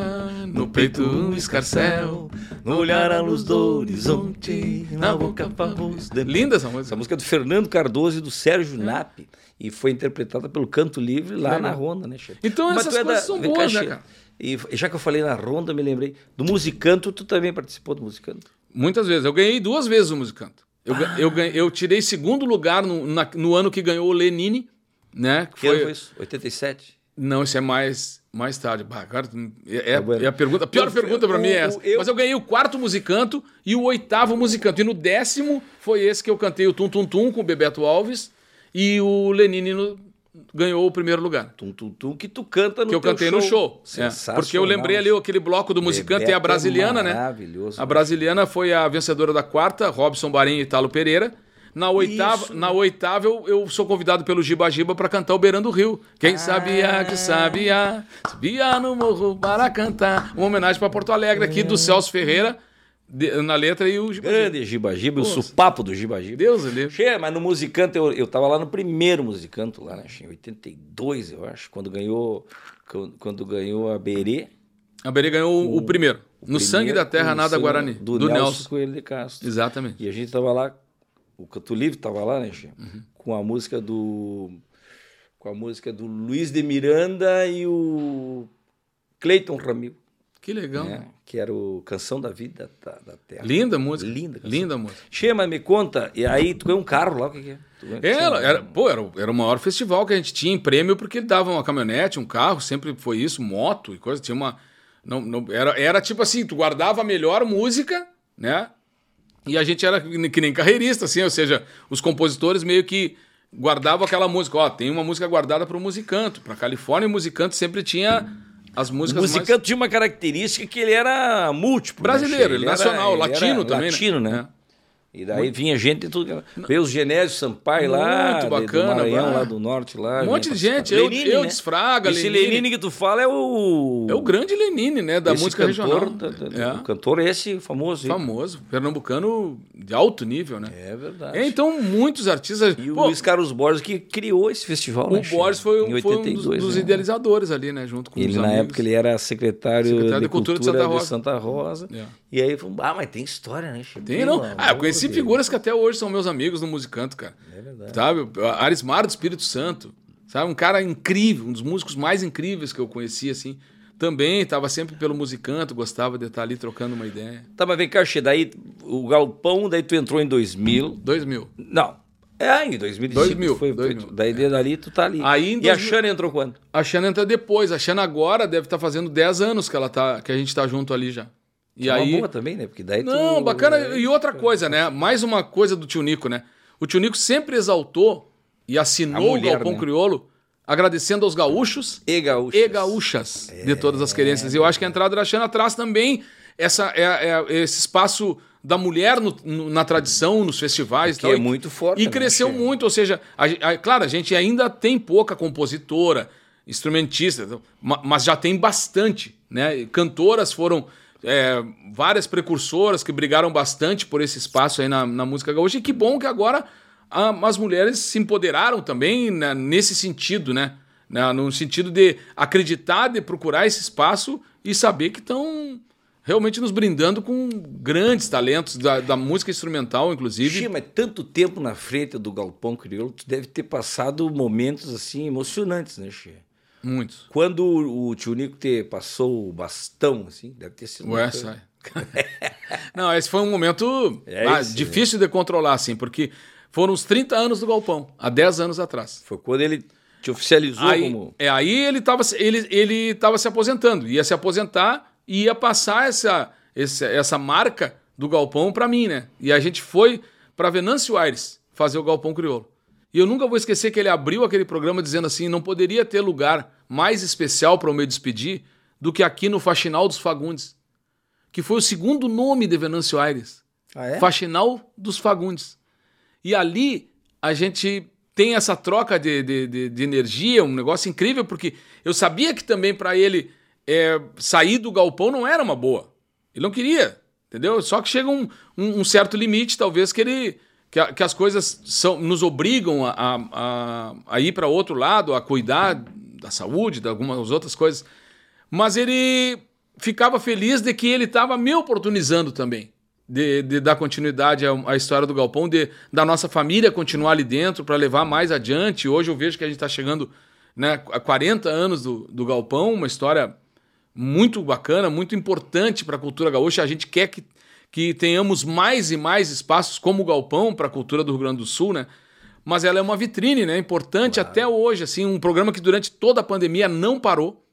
no peito um escarcel, no olhar a luz do horizonte, na boca farroz. De... Linda essa música. Essa música é do Fernando Cardoso e do Sérgio é. Nap. E foi interpretada pelo Canto Livre lá é. na Ronda, né, chefe? Então Mas essas é coisas da... são boas, né, cara? E já que eu falei na Ronda, me lembrei. Do Musicanto, tu também participou do Musicanto? Muitas vezes. Eu ganhei duas vezes o Musicanto. Eu, ah. eu, ganhei, eu tirei segundo lugar no, na, no ano que ganhou o Lenine, né? Que, que foi... ano foi isso? 87? Não, isso é mais, mais tarde. Bah, cara, é, é, é, a pergunta, a pior eu, pergunta para mim é essa. Eu... Mas eu ganhei o quarto musicanto e o oitavo musicanto. E no décimo foi esse que eu cantei o Tum Tum Tum com o Bebeto Alves e o Lenine no, ganhou o primeiro lugar. Tum Tum Tum que tu canta no Que eu cantei show. no show. É, porque eu lembrei ali aquele bloco do musicante Bebeto e a brasiliana, é né? Maravilhoso. A brasiliana foi a vencedora da quarta, Robson Barim e Italo Pereira. Na oitava, Isso. na oitava eu, eu, sou convidado pelo Giba Giba para cantar o Beirando Rio. Quem ah. sabia que sabia, subia no morro para cantar. Uma homenagem para Porto Alegre aqui do Celso Ferreira. De, na letra e o Giba Grande Giba Giba, o supapo do Giba Giba. Deus livre. Che, mas no Musicanto, eu, eu tava lá no primeiro Musicanto, lá, né? Em 82, eu acho, quando ganhou, quando ganhou a Berê. A Berê ganhou o, o primeiro. O no primeiro, Sangue da Terra, Nada Guarani. Do, do Nelson, Nelson Coelho de Castro. Exatamente. E a gente tava lá o Canto Livre estava lá, né, uhum. com a música do com a música do Luiz de Miranda e o Cleiton Ramil. Que legal. Né? Que era o Canção da Vida da, da Terra. Linda música. Linda canção. Linda música. Che, mas me conta, e aí tu ganhou um carro lá, o que, que é? Era, era, pô, era, era o maior festival que a gente tinha em prêmio, porque ele dava uma caminhonete, um carro, sempre foi isso, moto e coisa. Tinha uma. Não, não, era, era tipo assim, tu guardava a melhor música, né? E a gente era que nem carreirista, assim, ou seja, os compositores meio que guardavam aquela música. Ó, tem uma música guardada para o musicanto. Para Califórnia, o musicanto sempre tinha as músicas. O musicanto mais... tinha uma característica que ele era múltiplo. Né, Brasileiro, ele nacional, era, latino também. Né? Latino, né? né? E daí Muito... vinha gente de tudo. Veio os Genésio Sampaio lá. Muito bacana, do Maranhão, lá do norte lá. Um monte de gente. Eu, Lenine, eu né? desfraga, Esse Lenine. Lenine que tu fala é o. É o grande Lenine, né? Da esse música cantor, regional. Da, da, é. O cantor esse famoso. Famoso. Pernambucano de alto nível, né? É verdade. É, então, muitos artistas. E Pô, o Luiz Carlos Borges que criou esse festival. O né, Borges foi, um, foi um dos, dos né? idealizadores ali, né? Junto com ele, os na amigos. época, ele era secretário, secretário de, de Cultura, Cultura de Santa Rosa. De Santa Rosa. É. E aí, ah, mas tem história, né, Chico? Tem, não. Ah, eu conheci figuras que até hoje são meus amigos no Musicanto, cara. É verdade. Sabe? Arismar do Espírito Santo. Sabe? Um cara incrível, um dos músicos mais incríveis que eu conheci, assim. Também estava sempre pelo musicanto, gostava de estar ali trocando uma ideia. Tá, mas vem cá, Xê, daí o Galpão, daí tu entrou em 2000. 2000. Não. É, em 2005. 2000, Foi, 2000. foi- daí dali tu tá ali. Aí, e a 2000 Xana entrou quando? A Xana entra depois. A Xana agora deve estar fazendo 10 anos que, ela tá, que a gente tá junto ali já. E é aí... uma boa também, né? Porque daí Não, tu... bacana. E outra coisa, né? Mais uma coisa do tio Nico, né? O tio Nico sempre exaltou e assinou mulher, o Galpão né? Criolo agradecendo aos gaúchos E gaúchos. e gaúchas de todas as querências. E eu acho que a entrada da Xana traz também essa, é, é- esse espaço da mulher no- no- na tradição, nos festivais. e Que é E- muito forte. E né, cresceu muito, ou seja, a, a- claro, a gente ainda tem pouca compositora, instrumentista, então, ma- mas já tem bastante, né? Cantoras foram é, várias precursoras que brigaram bastante por esse espaço aí na, na música gaúcha, e que bom que agora a- as mulheres se empoderaram também né, nesse sentido, né? No sentido de acreditar, de procurar esse espaço e saber que estão realmente nos brindando com grandes talentos da, da música instrumental, inclusive. Xê, mas tanto tempo na frente do Galpão Crioulo, tu deve ter passado momentos assim emocionantes, né, Xê? Muitos. Quando o, tio Nico te passou o bastão, assim, deve ter sido. Ué, sai. Não, esse foi um momento É ah, isso, difícil de controlar, assim, porque foram os 30 anos do Galpão, há 10 anos atrás. Foi quando ele te oficializou Aí, como. é, aí ele estava ele, ele tava se aposentando, ia se aposentar e ia passar essa, essa, essa marca do Galpão para mim, né? E a gente foi para Venâncio Aires fazer o Galpão Crioulo. E eu nunca vou esquecer que ele abriu aquele programa dizendo assim: não poderia ter lugar mais especial para eu me despedir do que aqui no Faxinal dos Fagundes, que foi o segundo nome de Venâncio Aires. Ah, é? Faxinal dos Fagundes. E ali a gente tem essa troca de, de, de- de energia, um negócio incrível, porque eu sabia que também para ele é, sair do galpão não era uma boa. Ele não queria, entendeu? Só que chega um, um- um certo limite, talvez, que ele. Que, a- que as coisas são, nos obrigam a, a, a- ir para outro lado, a cuidar da saúde, de algumas outras coisas. Mas ele ficava feliz de que ele estava me oportunizando também. De, de dar continuidade à, à história do Galpão, de, da nossa família continuar ali dentro para levar mais adiante. Hoje eu vejo que a gente está chegando né, a 40 anos do, do Galpão, uma história muito bacana, muito importante para a cultura gaúcha. A gente quer que, que tenhamos mais e mais espaços como o Galpão para a cultura do Rio Grande do Sul, né? Mas ela é uma vitrine, né? Importante até hoje, assim, um programa que durante toda a pandemia não parou.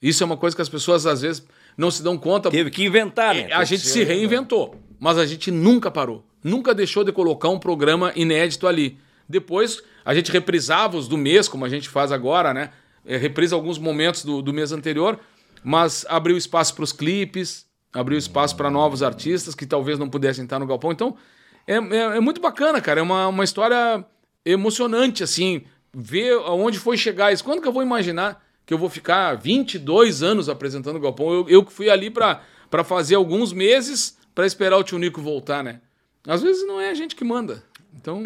Isso é uma coisa que as pessoas às vezes não se dão conta. Teve que inventar, né? É, a gente se reinventou, mas a gente nunca parou. Nunca deixou de colocar um programa inédito ali. Depois, a gente reprisava os do mês, como a gente faz agora, né? É, reprisa alguns momentos do, do mês anterior, mas abriu espaço para os clipes, abriu espaço para novos artistas que talvez não pudessem estar no Galpão. Então, é, é, é muito bacana, cara. É uma, uma história emocionante, assim, ver aonde foi chegar isso. Quando que eu vou imaginar que eu vou ficar 22 anos apresentando o Galpão? Eu, eu que fui ali para fazer alguns meses para esperar o tio Nico voltar, né? Às vezes não é a gente que manda. Então,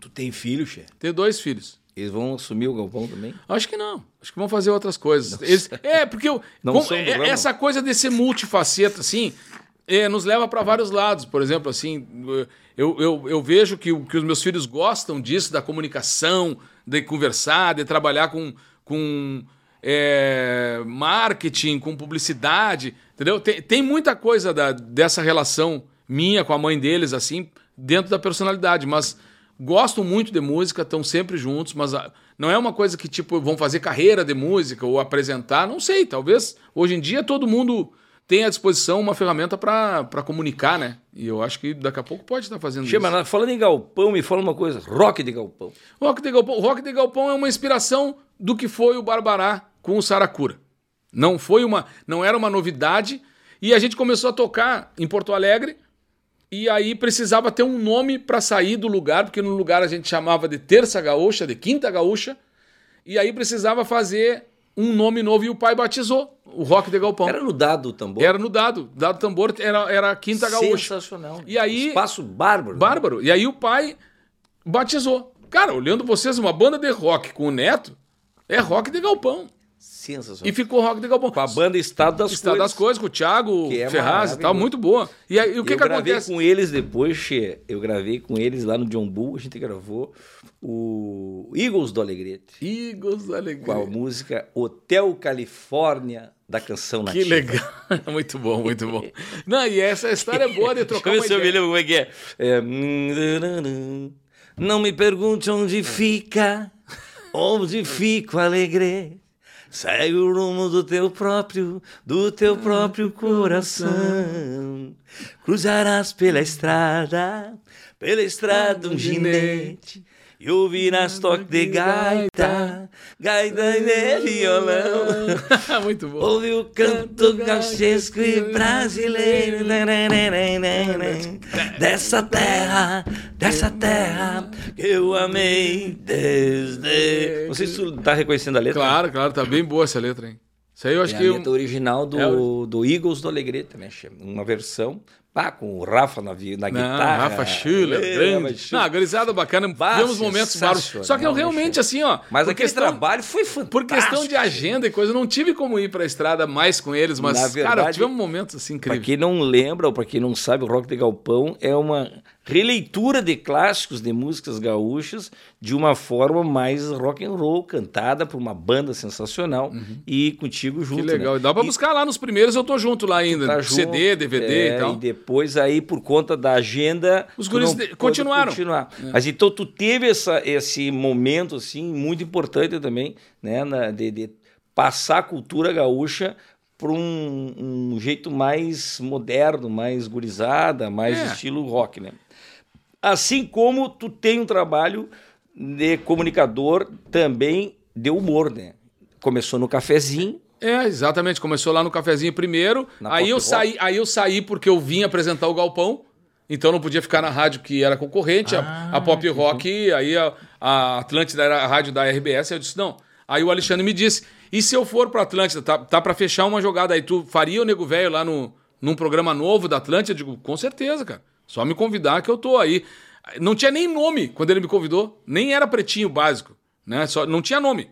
Tu tem filho, Xê? ter dois filhos. Eles vão assumir o Galpão também? Acho que não. Acho que vão fazer outras coisas. Eles- é, porque eu, do é- essa coisa de ser multifaceta, assim, é, nos leva para vários lados. Por exemplo, assim, eu, eu, eu vejo que, que os meus filhos gostam disso, da comunicação, de conversar, de trabalhar com, com é, marketing, com publicidade, entendeu? Tem, tem muita coisa da- dessa relação minha com a mãe deles, assim, dentro da personalidade, mas gostam muito de música, estão sempre juntos, mas ah, não é uma coisa que, tipo, vão fazer carreira de música ou apresentar, não sei, talvez hoje em dia todo mundo tem à disposição uma ferramenta para comunicar, né? E eu acho que daqui a pouco pode estar fazendo Xê, isso. falando em Galpão, me fala uma coisa. Rock de Galpão. Rock de Galpão, Rock de Galpão é uma inspiração do que foi o Barbará com o Saracura. Não foi uma, não era uma novidade e a gente começou a tocar em Porto Alegre e aí precisava ter um nome para sair do lugar, porque no lugar a gente chamava de Terça Gaúcha, de Quinta Gaúcha, e aí precisava fazer um nome novo e o pai batizou o Rock de Galpão. Era no dado tambor. Era no dado, dado tambor era era a Quinta Gaúcha. Sensacional. E aí- Espaço bárbaro. né? Bárbaro. E aí o pai batizou. Cara, olhando vocês, uma banda de rock com o neto é rock de galpão. Sensacional. E ficou Rock de Galpão. Com a banda Estado das Estado Coisas. das Coisas, com o Thiago Que é Ferraz e tal, muito boa. E aí, o que eu que gravei acontece? com eles depois, Che. Eu gravei com eles lá no John Bull. A gente gravou o Eagles do Alegrete. Eagles da Com a música Hotel Califórnia da canção Que nativa. legal. muito bom, muito bom. Não, e essa história é boa de trocar Deixa eu ver se eu me lembro como é que é. é... Não me pergunte onde fica, onde fica o alegre. Segue o rumo do teu próprio, do teu próprio coração. Cruzarás pela estrada, pela estrada um ginete. E ouvirás toque de gaita, gaita de violão. muito bom. Ouve o canto gauchesco e brasileiro dessa terra, dessa terra que eu amei desde. Não sei se tu tá reconhecendo a letra. Claro, claro, tá bem boa essa letra, hein? Isso aí eu acho É que. a eu- letra original do, É do Eagles do Alegrete, né? Uma versão, pá, com o Rafa na, na Não, guitarra. Rafa Schuller, É, grande. Rafa Schuller. Não, gurizada bacana, Bah, tivemos momentos bárbaros. sensacional, Só que eu né, realmente, assim, ó. Mas aquele questão- trabalho foi fantástico. Por questão de agenda e coisa, eu não tive como ir pra estrada mais com eles, mas, Na cara, verdade, tivemos momentos assim Para incríveis. quem não lembra ou para quem não sabe, o Rock de Galpão é uma releitura de clássicos de músicas gaúchas de uma forma mais rock and roll, cantada por uma banda sensacional e contigo junto. Uhum. Que legal. Né? E dá pra E buscar lá nos primeiros, eu tô junto lá ainda. tá CD, junto, DVD é, e tal. E depois aí, por conta da agenda... Os guris de- continuaram. Continuar. Mas então tu teve essa, esse momento, assim, muito importante também, né? na- de, de passar a cultura gaúcha para um, um jeito mais moderno, mais gurizada, mais É. estilo rock, né? Assim como tu tem um trabalho de comunicador também de humor, né? Começou no cafezinho, É, exatamente. Começou lá no cafezinho primeiro. Na Aí eu, saí, aí eu saí porque eu vim apresentar o Galpão. Então não podia ficar na rádio que era concorrente, a- Ah, a, Pop Rock, aí a, a Atlântida era a rádio da RBS. Aí eu disse: não. Aí o Alexandre me disse: e se eu for pra Atlântida, tá, tá pra fechar uma jogada aí, tu faria o Nego Velho lá no, num programa novo da Atlântida? Eu digo: com certeza, cara. Só me convidar que eu tô aí. Não tinha nem nome quando ele me convidou, nem era pretinho básico, né? Só, não tinha nome.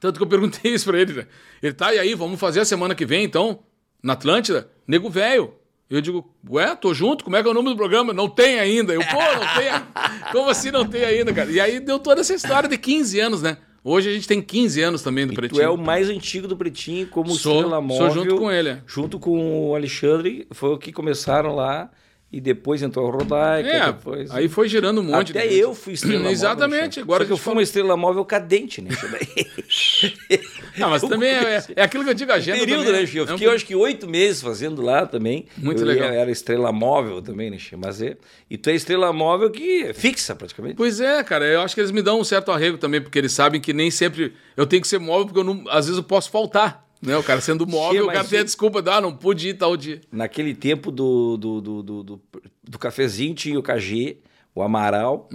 Tanto que eu perguntei isso pra ele, né? Ele tá, e aí, vamos fazer a semana que vem, então, na Atlântida? Nego velho. Eu digo, ué, tô junto, como é que é o nome do programa? Não tem ainda. Eu, pô, não tem. ainda. Como assim não tem ainda, cara? E aí deu toda essa história de 15 anos, né? Hoje a gente tem 15 anos também do e Pretinho. tu é o mais antigo do Pretinho, como Sou- estrela sou móvel. junto com ele, é. Junto com o Alexandre, foi o que começaram lá, e depois entrou a Rodaica, É, depois... aí foi girando um monte Até gente. eu fui estrela móvel. Exatamente, né, agora Só que eu gente fui uma estrela móvel cadente, né? Não, mas também é, é aquilo que eu digo, a agenda período, também né, é- Che? Eu é um fiquei, acho que oito meses fazendo lá também. Muito eu legal. Ia, era estrela móvel também, né? Mas é... E tu é estrela móvel que é fixa, praticamente. Pois é, cara, eu acho que eles me dão um certo arrego também, porque eles sabem que nem sempre eu tenho que ser móvel, porque eu não, às vezes eu posso faltar. Né? O cara sendo móvel, o cara tem a desculpa, ah, não pude ir tal dia. Naquele tempo do, do, do, do, do, do cafezinho tinha o KG, o Amaral.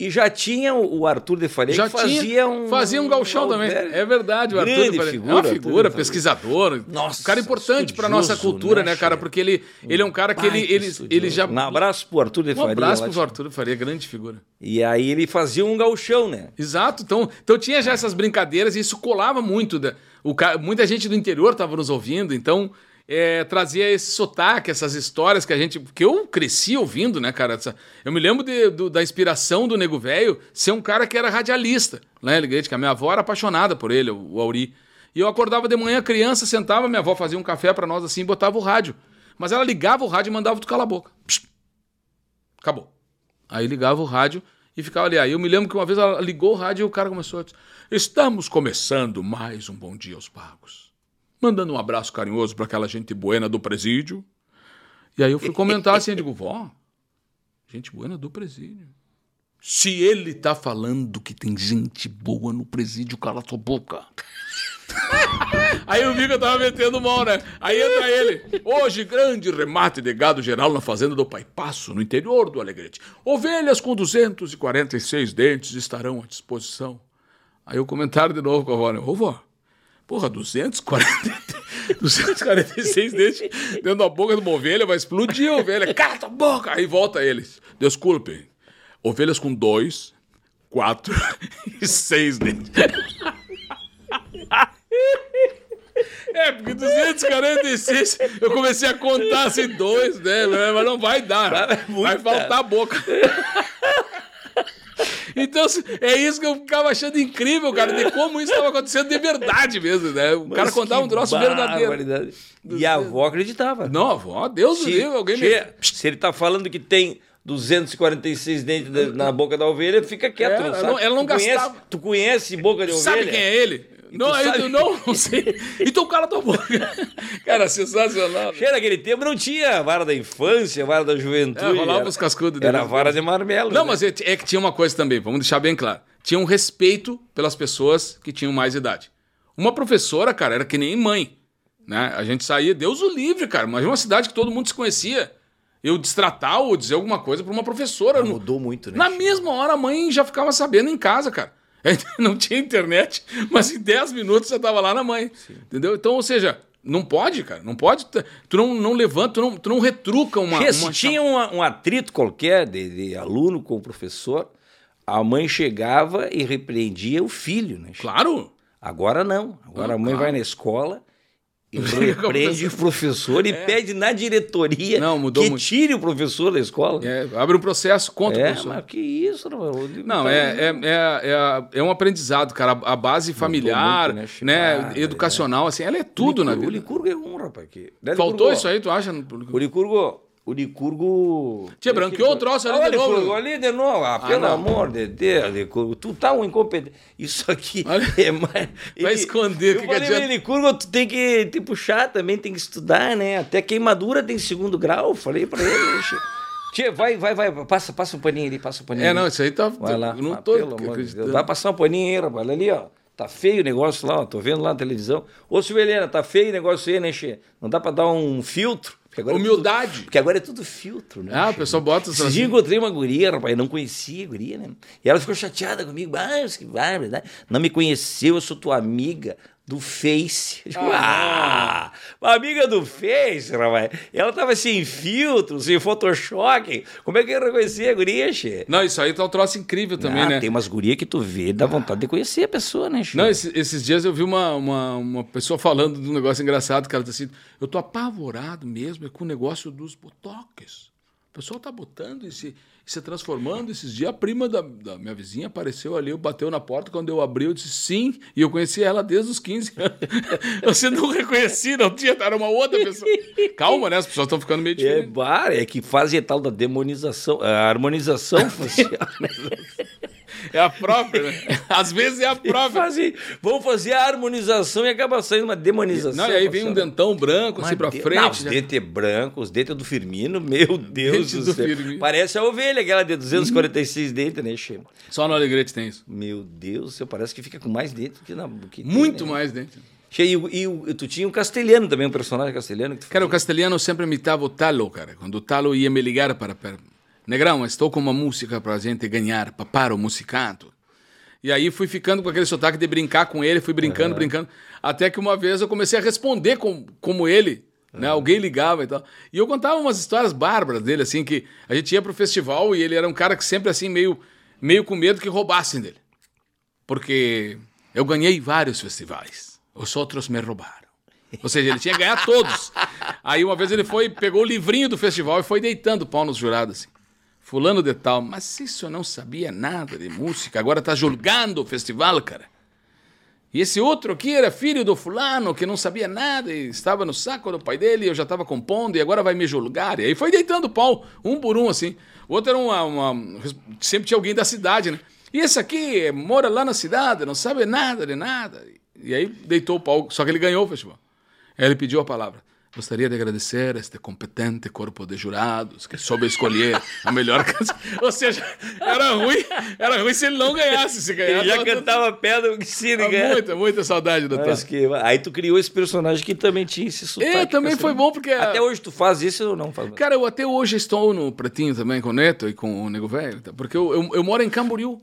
E já tinha o Arthur de Faria Já que fazia tinha, um. fazia um galchão também. É verdade, o Arthur de Faria. figura, é uma figura, de pesquisador. Nossa, um cara importante para nossa cultura, né, né, cara? Porque ele, ele é um cara que ele, ele, estudioso. ele já. Um abraço pro Arthur de Um Faria. abraço lá, pro Arthur de Faria, grande figura. E aí ele fazia um galchão, né? Exato, então, então tinha já essas brincadeiras e isso colava muito. Da, o, ca- muita gente do interior estava nos ouvindo, então é, trazia esse sotaque, essas histórias que a gente. que eu cresci ouvindo, né, cara? Eu me lembro de- do- da inspiração do Nego Velho ser um cara que era radialista, né, Alegrete? Que a minha avó era apaixonada por ele, o, Auri. E eu acordava de manhã, criança, sentava, minha avó fazia um café para nós assim e botava o rádio. Mas ela ligava o rádio e mandava tu calar a boca. Psst. Acabou. Aí ligava o rádio e ficava ali. Aí eu me lembro que uma vez ela ligou o rádio e o cara começou a Estamos começando mais um Bom Dia aos Pagos. Mandando um abraço carinhoso para aquela gente buena do presídio. E aí eu fui comentar assim, eu digo, vó, gente buena do presídio. Se ele tá falando que tem gente boa no presídio, cala sua boca. Aí eu vi que eu tava metendo mal, né? Aí entra ele. Hoje, grande remate de gado geral na fazenda do Pai Passo, no interior do Alegrete. Ovelhas com 246 dentes estarão à disposição. Aí o comentário de novo com a avó, né? Ô, vó, porra, 240, 246 dentes dentro da boca de uma ovelha, vai explodir a ovelha. Cala tua boca! Aí volta eles. Desculpem. Ovelhas com dois, quatro e seis dentes. É, porque 246, eu comecei a contar assim, dois, né? Mas não vai dar. Vai faltar a boca. Então, é isso que eu ficava achando incrível, cara, de como isso estava acontecendo de verdade mesmo, né? O Mas cara contava um troço verdadeiro. E a avó acreditava. Não, avó, Deus do Se, livre, alguém me... che- se ele tá falando que tem 246 dentes na- boca da ovelha, fica quieto. É, não ela não- tu conhece, gastava. Tu conhece boca de ovelha? Sabe quem é ele? Não, sabe- não, não sei. Então cala tua boca. Cara, sensacional. Cheira naquele tempo não tinha vara da infância, vara da juventude. É, rolava era, os cascudos Era vara de marmelo. Não, né? mas é, é que tinha uma coisa também, vamos deixar bem claro. Tinha um respeito pelas pessoas que tinham mais idade. Uma professora, cara, era que nem mãe. Né? A gente saía, Deus o livre, cara. Mas uma cidade que todo mundo se conhecia. Eu destratar ou dizer alguma coisa pra uma professora. não- Mudou muito, né? Na mesma hora a mãe já ficava sabendo em casa, cara. Não tinha internet, mas em 10 minutos você tava lá na mãe. Entendeu? Então, ou seja, não pode, cara. Não pode. Tu não, não levanta, tu não, tu não retruca uma. Se uma tinha uma- um atrito qualquer de, de aluno com o professor, a mãe chegava e repreendia o filho, né? Claro. Agora não. Agora Não, a mãe claro. vai na escola e Briga com o repreende o professor e pede na diretoria Não, mudou que muito. tire o professor da escola. É, abre um processo contra o É, professor. mas que isso, não, Não, é, é, é, é, é um aprendizado, cara. A base familiar, muito, né, né? Ah, educacional, assim, ela é tudo na O vida. Licurgo é um, rapaz. Que... Né, Faltou Licurgo? isso aí, tu acha? O Licurgo... O Licurgo... Tia, branqueou o troço ali Olha, de novo. Licurgo, ali de novo. Ah, pelo não. amor de Deus, Licurgo. Tu tá um incompetente. Isso aqui é mais... vai esconder, Eu que que adianta? Licurgo, tu tem que te puxar também, tem que estudar, né? Até queimadura tem segundo grau. Falei pra ele. Tia, vai, vai, vai. Passa, passa um paninho ali, passa um paninho É, ali. não, isso aí tá. Vai lá. não Ah, tô pelo amor de Deus. acreditando. Vai passar um paninho aí, rapaz. Olha ali, ó. Tá feio o negócio lá, ó. Tô vendo lá na televisão. Ô, Helena, tá feio o negócio aí, né, Che? Não dá pra dar um filtro? Porque agora É Humildade. tudo, porque agora é tudo filtro, né? Ah, o pessoal bota Esses dias eu encontrei uma guria, rapaz, não conhecia a guria, né? E ela ficou chateada comigo. Ah, que bárbaro, né? Não me conheceu, eu sou tua amiga do Face. Digo, Ah, uma amiga do Face, rapaz. Ela tava sem filtro, sem Photoshop. Como é que eu ia reconhecer a guria, che? Não, isso aí tá um troço incrível também, Ah, né? Tem umas gurias que tu vê, dá vontade de conhecer a pessoa, né, che? Não, esse- esses dias eu vi uma, uma, uma pessoa falando de um negócio engraçado, que ela disse assim, eu tô apavorado mesmo é com o negócio dos botox. O pessoal tá botando e se, transformando. Esses dias a prima da, da minha vizinha apareceu ali, bateu na porta, quando eu abri eu disse sim, e eu conheci ela desde os 15 anos. Você não reconheci, não tinha, era uma outra pessoa. Calma, né? As pessoas estão ficando meio É, diferentes. bar, é que fazem tal da demonização, a harmonização facial. É a própria, né? Às vezes é a própria. Fazem, vão fazer a harmonização e acaba saindo uma demonização. Não, e aí vem um dentão branco assim Mas pra de- frente. Não, os né? dentes brancos, os dentes do Firmino, meu Deus do, do céu. Firmino. Parece a ovelha, aquela de 246 dentes, né, Che? Só no Alegrete tem isso. Meu Deus do céu, parece que fica com mais dentes que na. Que tem, Muito né? mais dente. Che, e, o- e o- tu tinha um castelhano também, um personagem castelhano que tu Cara, o fazia. castelhano sempre imitava o Talo, cara. Quando o Talo ia me ligar para... para... Negrão, estou com uma música para a gente ganhar, paparo musicato. E aí fui ficando com aquele sotaque de brincar com ele, fui brincando, brincando. Até que uma vez eu comecei a responder com, como ele, né? Alguém ligava e tal. E eu contava umas histórias bárbaras dele, assim, que a gente ia pro festival e ele era um cara que sempre, assim, meio, meio com medo que roubassem dele. Porque eu ganhei vários festivais. Os outros me roubaram. Ou seja, ele tinha que ganhar todos. Aí uma vez ele foi, pegou o livrinho do festival e foi deitando pau nos jurados, assim. Fulano de tal, mas isso eu não sabia nada de música, agora tá julgando o festival, cara. E esse outro aqui era filho do fulano, que não sabia nada e estava no saco do pai dele, eu já estava compondo e agora vai me julgar. E aí foi deitando pau, um por um, assim. O outro era uma, uma- Sempre tinha alguém da cidade, né? E esse aqui mora lá na cidade, não sabe nada de nada. E aí deitou o pau, só que ele ganhou o festival. Aí ele pediu a palavra. Gostaria de agradecer a este competente corpo de jurados que soube escolher a melhor canção. Ou seja, era ruim, era ruim se ele não ganhasse. Se ganhasse, Ele já tava- cantava pedra que se tava ligar. Muita, muita saudade do Mas Tano. que- Aí tu criou esse personagem que também tinha esse sotaque. É, também foi castelhano. bom porque... Até hoje tu faz isso ou não faz? Cara, eu até hoje estou no Pretinho também com o Neto e com o Nego Velho, tá? porque eu, eu, eu moro em Camboriú.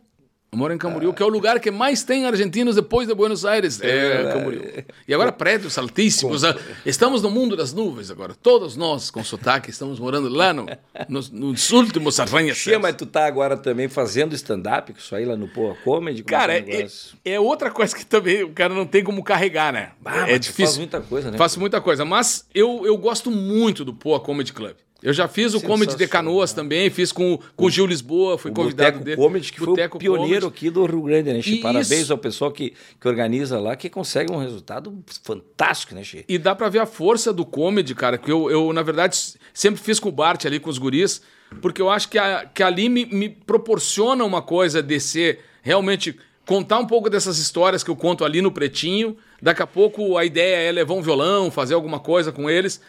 Eu moro em Camboriú, que é o lugar que mais tem argentinos depois de Buenos Aires. É, verdade. Camboriú. E agora prédios altíssimos. ah, Estamos no mundo das nuvens agora. Todos nós, com sotaque, estamos morando lá no, nos, nos últimos arranha-céus. Chia, mas tu tá agora também fazendo stand-up, isso aí lá no Poa Comedy? Cara, é que é é, negócio? é outra coisa que também o cara não tem como carregar, né? Ah, é difícil. faz muita coisa, né? Faço muita coisa, mas eu, eu gosto muito do Poa Comedy Club. Eu já fiz o Comedy de Canoas também, fiz com, com o Gil Lisboa, fui O convidado Boteco dele. Comedy, que Boteco foi o pioneiro Comedy. aqui do Rio Grande, né, Chi? Isso. Parabéns ao pessoal que, que organiza lá, que consegue um resultado fantástico, né, Chi? E dá pra ver a força do comedy, cara, que eu, eu na verdade, sempre fiz com o Bart ali, com os guris, porque eu acho que, a- que ali me, me proporciona uma coisa de ser realmente contar um pouco dessas histórias que eu conto ali no Pretinho. Daqui a pouco a ideia é levar um violão, fazer alguma coisa com eles.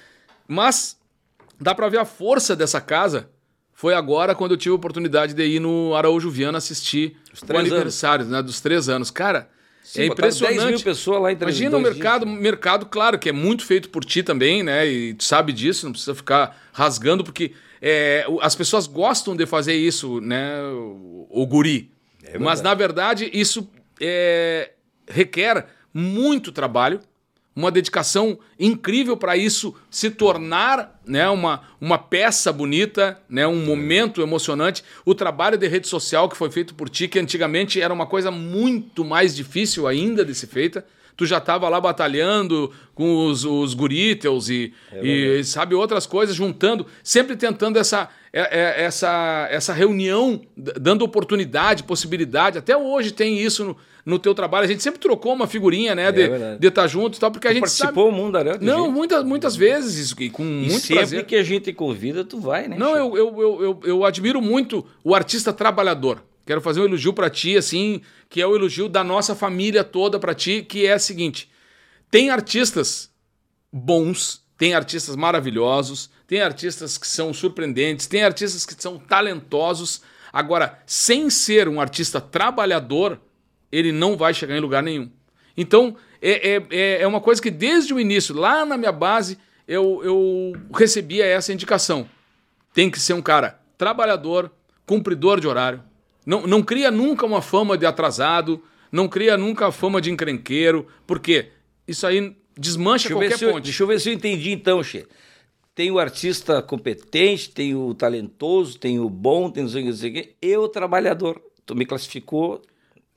Mas dá pra ver a força dessa casa. Foi agora quando eu tive a oportunidade de ir no Araújo Viana assistir Os o aniversário né, dos três anos. Cara, Sim, é impressionante. 10 mil pessoas lá em três- Imagina o mercado, dias. mercado, claro, que é muito feito por ti também, né? E tu sabe disso, não precisa ficar rasgando, porque é, as pessoas gostam de fazer isso, né? O, o guri. É Mas, na verdade, isso é, requer muito trabalho, uma dedicação incrível para isso se tornar né, uma, uma peça bonita, né, um momento emocionante. O trabalho de rede social que foi feito por ti, que antigamente era uma coisa muito mais difícil ainda de ser feita. Tu já estava lá batalhando com os, os Guritels e, e, sabe, outras coisas, juntando, sempre tentando essa, é- é- essa, essa reunião, dando oportunidade, possibilidade. Até hoje tem isso no, no teu trabalho. A gente sempre trocou uma figurinha, né, de verdade. de estar junto e tal, porque a gente Participou sabe... o mundo de Não, muitas, muitas vezes, isso, e com E muito sempre prazer. que a gente convida, tu vai, né? Não, eu, eu, eu, eu, eu admiro muito o artista trabalhador. Quero fazer um elogio pra ti, assim, que é o elogio da nossa família toda pra ti, que é o seguinte: tem artistas bons, tem artistas maravilhosos, tem artistas que são surpreendentes, tem artistas que são talentosos. Agora, sem ser um artista trabalhador, ele não vai chegar em lugar nenhum. Então, é, é, é- é uma coisa que desde o início, lá na minha base, eu, eu recebia essa indicação. Tem que ser um cara trabalhador, cumpridor de horário. Não, não cria nunca uma fama de atrasado, não cria nunca a fama de encrenqueiro, porque isso aí desmancha qualquer eu, ponte. deixa eu ver se eu entendi então, Che. Tem o artista competente, tem o talentoso, tem o bom, tem o que, não sei o que, e o trabalhador. Tu me classificou.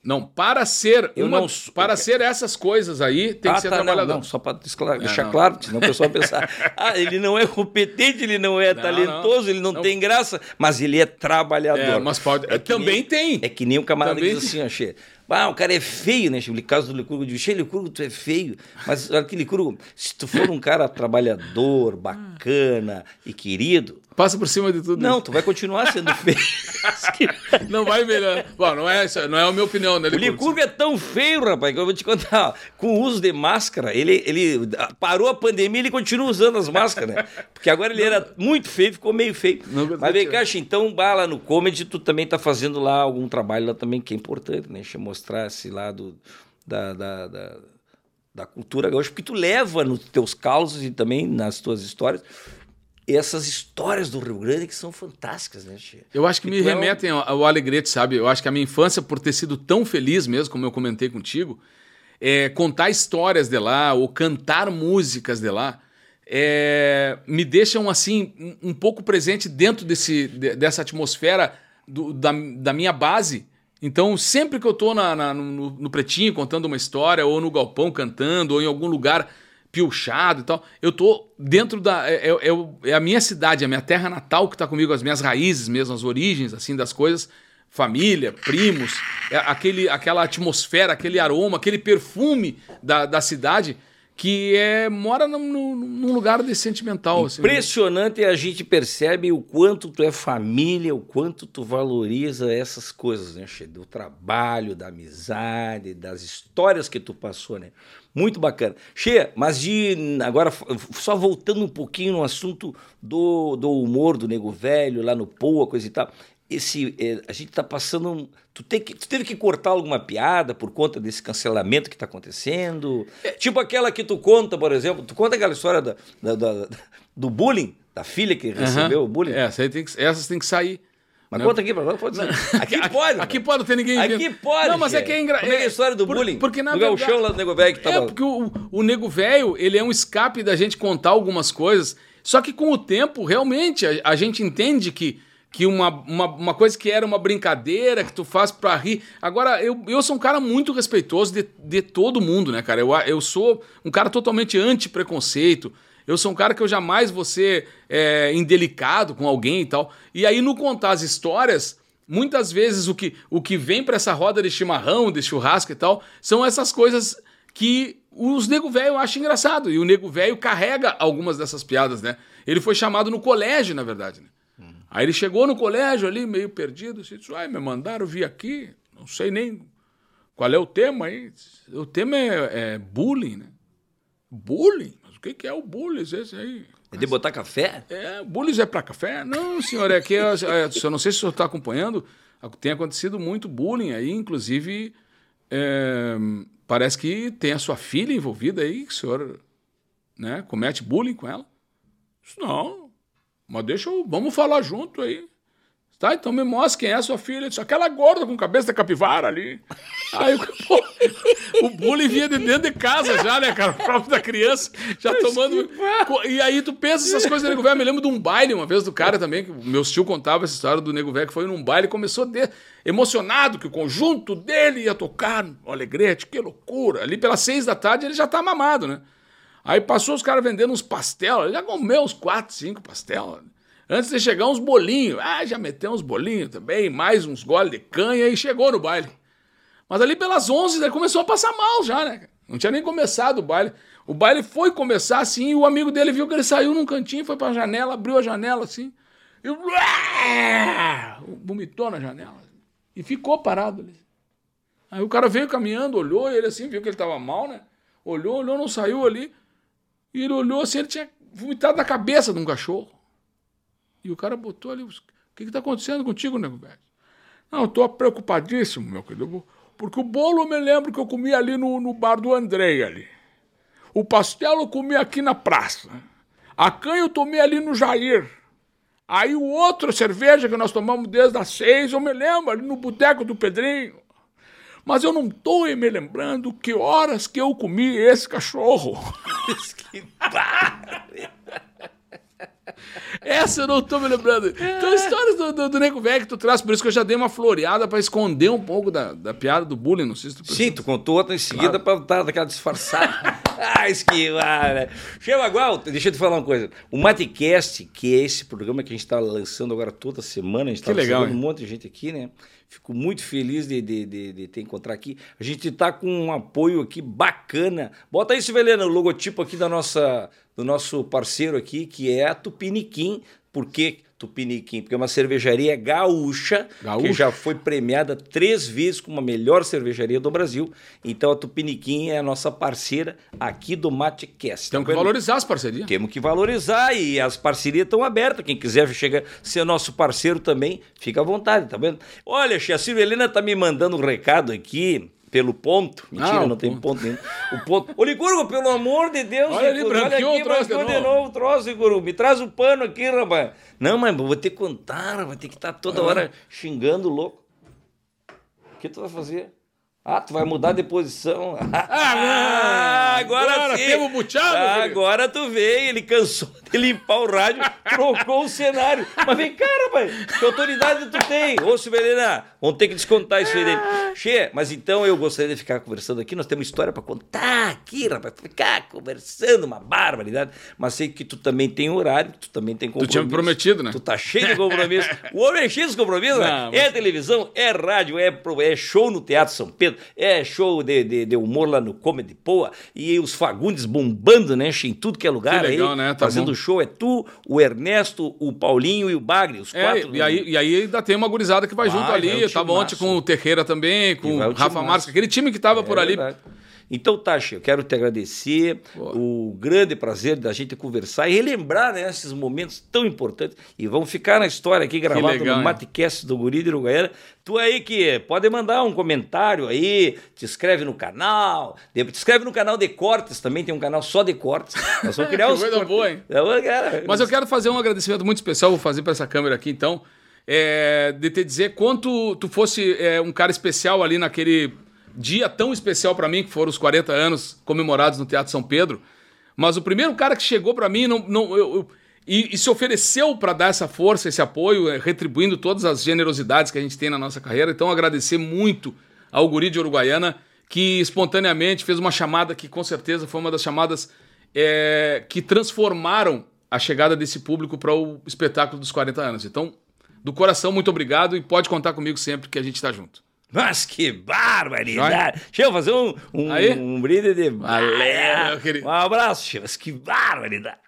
Não, para ser Eu uma- não para ser essas coisas aí, tem ah, que ser tá, não, trabalhador. não, só para deixar não. claro, senão o pessoal vai pensar, ah, ele não é competente, ele não é Não, talentoso, não. ele não, Não. tem graça, mas ele é trabalhador. É, mas pode. É também nem- tem. É que nem um camarada Também que diz assim, ó, Che, ah, o cara é feio, né? O caso do Licurgo diz, Che, Licurgo, tu é feio. Mas olha que Licurgo, se tu for um cara trabalhador, bacana e querido, Passa por cima de tudo. não, tu vai continuar sendo feio. Não vai melhor. Bom, não é, não é a minha opinião, né, O Licurgo? É tão feio, rapaz, que eu vou te contar. Com o uso de máscara, ele, ele parou a pandemia ele continua usando as máscaras, né? Porque agora ele era muito feio, ficou meio feio. Não, Mas vem cá, então, bah, lá no comedy, tu também tá fazendo lá algum trabalho lá também que é importante, né? Xi, Mostrar esse lado da, da, da, da cultura gaúcha, porque tu leva nos teus causos e também nas tuas histórias essas histórias do Rio Grande que são fantásticas, né, Xi? Eu acho que me um- remetem ao, Alegrete, sabe? Eu acho que a minha infância, por ter sido tão feliz mesmo, como eu comentei contigo, é, contar histórias de lá ou cantar músicas de lá é, me deixam, assim, um, pouco presente dentro desse, de- dessa atmosfera do- da, da minha base. Então, sempre que eu tô na, na- no, no Pretinho contando uma história, ou no Galpão cantando, ou em algum lugar piochado e tal, eu tô dentro da. É, é- é é a minha cidade, a minha terra natal que tá comigo, as minhas raízes mesmo, as origens, assim, das coisas. Família, primos, é aquele, aquela atmosfera, aquele aroma, aquele perfume da, da cidade que é, mora num, num- lugar de sentimental. assim. Impressionante a gente percebe o quanto tu é família, o quanto tu valoriza essas coisas, né, Che? Do trabalho, da amizade, das histórias que tu passou, né? Muito bacana. Che, mas de agora, só voltando um pouquinho no assunto do, do humor do nego velho, lá no Poa, coisa e tal. Esse, eh, a gente tá passando. um- Tu, tem que, tu teve que cortar alguma piada por conta desse cancelamento que tá acontecendo? Tipo aquela que tu conta, por exemplo, tu conta aquela história da- da- da- do bullying, da filha que recebeu o bullying. Essa aí tem que, essas tem que sair. Mas né? conta aqui pra nós, pode ser. Aqui, pode. Aqui pode não ter ninguém Aqui vendo. pode. Não, mas é que é engraçado. É é a história do bullying? Porque na do verdade... gauchão lá do Nego Velho que tava... É, porque o, o Nego Velho, ele é um escape da gente contar algumas coisas. Só que com o tempo, realmente, a, a gente entende que, que uma, uma, uma coisa que era uma brincadeira, que tu faz pra rir. Agora, eu, eu sou um cara muito respeitoso de, de todo mundo, né, cara? Eu, eu sou um cara totalmente anti-preconceito. Eu sou um cara que eu jamais vou ser é, indelicado com alguém e tal. E aí, no contar as histórias, muitas vezes o que, o que vem pra essa roda de chimarrão, de churrasco e tal, são essas coisas que os nego velho acham engraçado. E o nego velho carrega algumas dessas piadas, né? Ele foi chamado no colégio, na verdade, né? Aí ele chegou no colégio ali, meio perdido, assim, disse, ai, me mandaram vir aqui, não sei nem qual é o tema aí. O tema é, é bullying, né? Bullying? Mas o que que é o bullying esse aí? É de botar café? É, bullying é para café? Não, senhor, é que é, é, eu não sei se o senhor está acompanhando, tem acontecido muito bullying aí, inclusive é, parece que tem a sua filha envolvida aí, que o senhor né, comete bullying com ela. Não, mas deixa eu, vamos falar junto aí. Tá, então me mostra quem é a sua filha. Disse, aquela gorda com cabeça de capivara ali. Aí pô, o bullying vinha de dentro de casa já, né, cara? O próprio da criança, já tomando. E aí tu pensa essas coisas do nego velho. Eu me lembro de um baile uma vez do cara também, que meus tio contava essa história do nego velho, que foi num baile e começou de... emocionado que o conjunto dele ia tocar no Alegrete, que loucura. Ali pelas seis da tarde ele já tá mamado, né? Aí passou os caras vendendo uns pastel, já comeu uns quatro, cinco pastel. Antes de chegar uns bolinhos, ah, já meteu uns bolinhos também, mais uns goles de canha e chegou no baile. Mas ali pelas 11 daí começou a passar mal já, né? Não tinha nem começado o baile. O baile foi começar assim e o amigo dele viu que ele saiu num cantinho, foi pra janela, abriu a janela assim e vomitou na janela. E ficou parado ali. Aí o cara veio caminhando, olhou, ele assim, viu que ele tava mal, né? Olhou, olhou, não saiu ali. E ele olhou assim, ele tinha vomitado na cabeça de um cachorro. E o cara botou ali, o que está acontecendo contigo, nego velho? Não, estou preocupadíssimo, meu querido, porque o bolo eu me lembro que eu comi ali no, no bar do Andrei ali. O pastel eu comi aqui na praça. A canha eu tomei ali no Jair. Aí o outro, cerveja que nós tomamos desde as seis, eu me lembro ali no boteco do Pedrinho. Mas eu não estou me lembrando que horas que eu comi esse cachorro. que Essa eu não tô me lembrando. Então, histórias do, do, do Nego Velho que tu traz, por isso que eu já dei uma floreada pra esconder um pouco da, da piada do bullying, não sei se tu Sim, tu contou outra em seguida claro. pra dar daquela disfarçada. ah, esquivar, né? Chama igual, deixa eu te falar uma coisa. O Matecast, que é esse programa que a gente tá lançando agora toda semana, a gente tá Que legal, um hein? monte de gente aqui, né? Fico muito feliz de, de, de, de te encontrar aqui. A gente tá com um apoio aqui bacana. Bota aí, Silvelena, o logotipo aqui da nossa, do nosso parceiro aqui, que é a Tupiniquim. Por que Tupiniquim? Porque é uma cervejaria gaúcha, Gaúcha. que já foi premiada três vezes como a melhor cervejaria do Brasil. Então a Tupiniquim é a nossa parceira aqui do Matecast. Temos que valorizar as parcerias. Temos que valorizar e as parcerias estão abertas. Quem quiser chegar ser nosso parceiro também, fica à vontade, tá vendo? Olha, a Silvia Helena tá me mandando um recado aqui pelo ponto. Mentira, Ah, não tem ponto. ponto nenhum. O ponto. Ô, Licurgo, pelo amor de Deus, Olha ali, Licurgo, olha aqui, o troço de branqueou de novo. novo o troço, Licurgo. Me traz o pano aqui, rapaz. Não, mas vou ter que contar, vai ter que estar toda Ah. hora xingando o louco. O que tu vai fazer? Ah, tu vai mudar de posição. Ah, agora, agora sim. temos buchado, Ah, agora tu veio, ele cansou de limpar o rádio, trocou o cenário. Mas vem cá, rapaz, que autoridade tu tem? Ô, Silvelena, vamos ter que descontar isso aí dele. Che, mas então eu gostaria de ficar conversando aqui, nós temos história pra contar aqui, rapaz, ficar conversando, uma barbaridade. Mas sei que tu também tem horário, tu também tem compromisso. tinha me prometido, né? Tu tá cheio de compromisso. o homem é cheio de compromisso, né? Não, mas- É televisão, é rádio, é, é show no Teatro São Pedro, é show de, de, de humor lá no Comedy Poa, e os Fagundes bombando, né, em tudo que é lugar Que legal, aí, né? Tá fazendo bom. show, é tu, o Ernesto, o Paulinho e o Bagre, os É, quatro. e, aí, e aí ainda tem uma gurizada que vai, Vai, junto ali. tava timaço. ontem com o Terreira também, com o Rafa. Marques, aquele time que tava por É ali. verdade. Então, Tasha, eu quero te agradecer Boa. o grande prazer da gente conversar e relembrar né, esses momentos tão importantes. E vão ficar na história aqui gravado legal, no? Matecast do Guri de Uruguaiana. Tu aí que pode mandar um comentário aí, te inscreve no canal, te inscreve no canal de cortes também, tem um canal só de cortes. Nós vamos criar uns coisa cortes. boa, hein? É, Mas eu quero fazer um agradecimento muito especial, vou fazer para essa câmera aqui então. é, de te dizer quanto tu fosse é, um cara especial ali naquele dia tão especial para mim, que foram os 40 anos comemorados no Teatro São Pedro. Mas o primeiro cara que chegou para mim não, não, eu, eu, e, e, se ofereceu para dar essa força, esse apoio, é, retribuindo todas as generosidades que a gente tem na nossa carreira. Então, agradecer muito ao Guri de Uruguaiana, que espontaneamente fez uma chamada que com certeza foi uma das chamadas é, que transformaram a chegada desse público para o espetáculo dos 40 anos. Então, do coração, muito obrigado e pode contar comigo sempre que a gente está junto. Mas que barbaridade! Deixa eu fazer um, um, Aí? um brinde de. Valeu, meu querido. Um abraço, Chivas. Que barbaridade!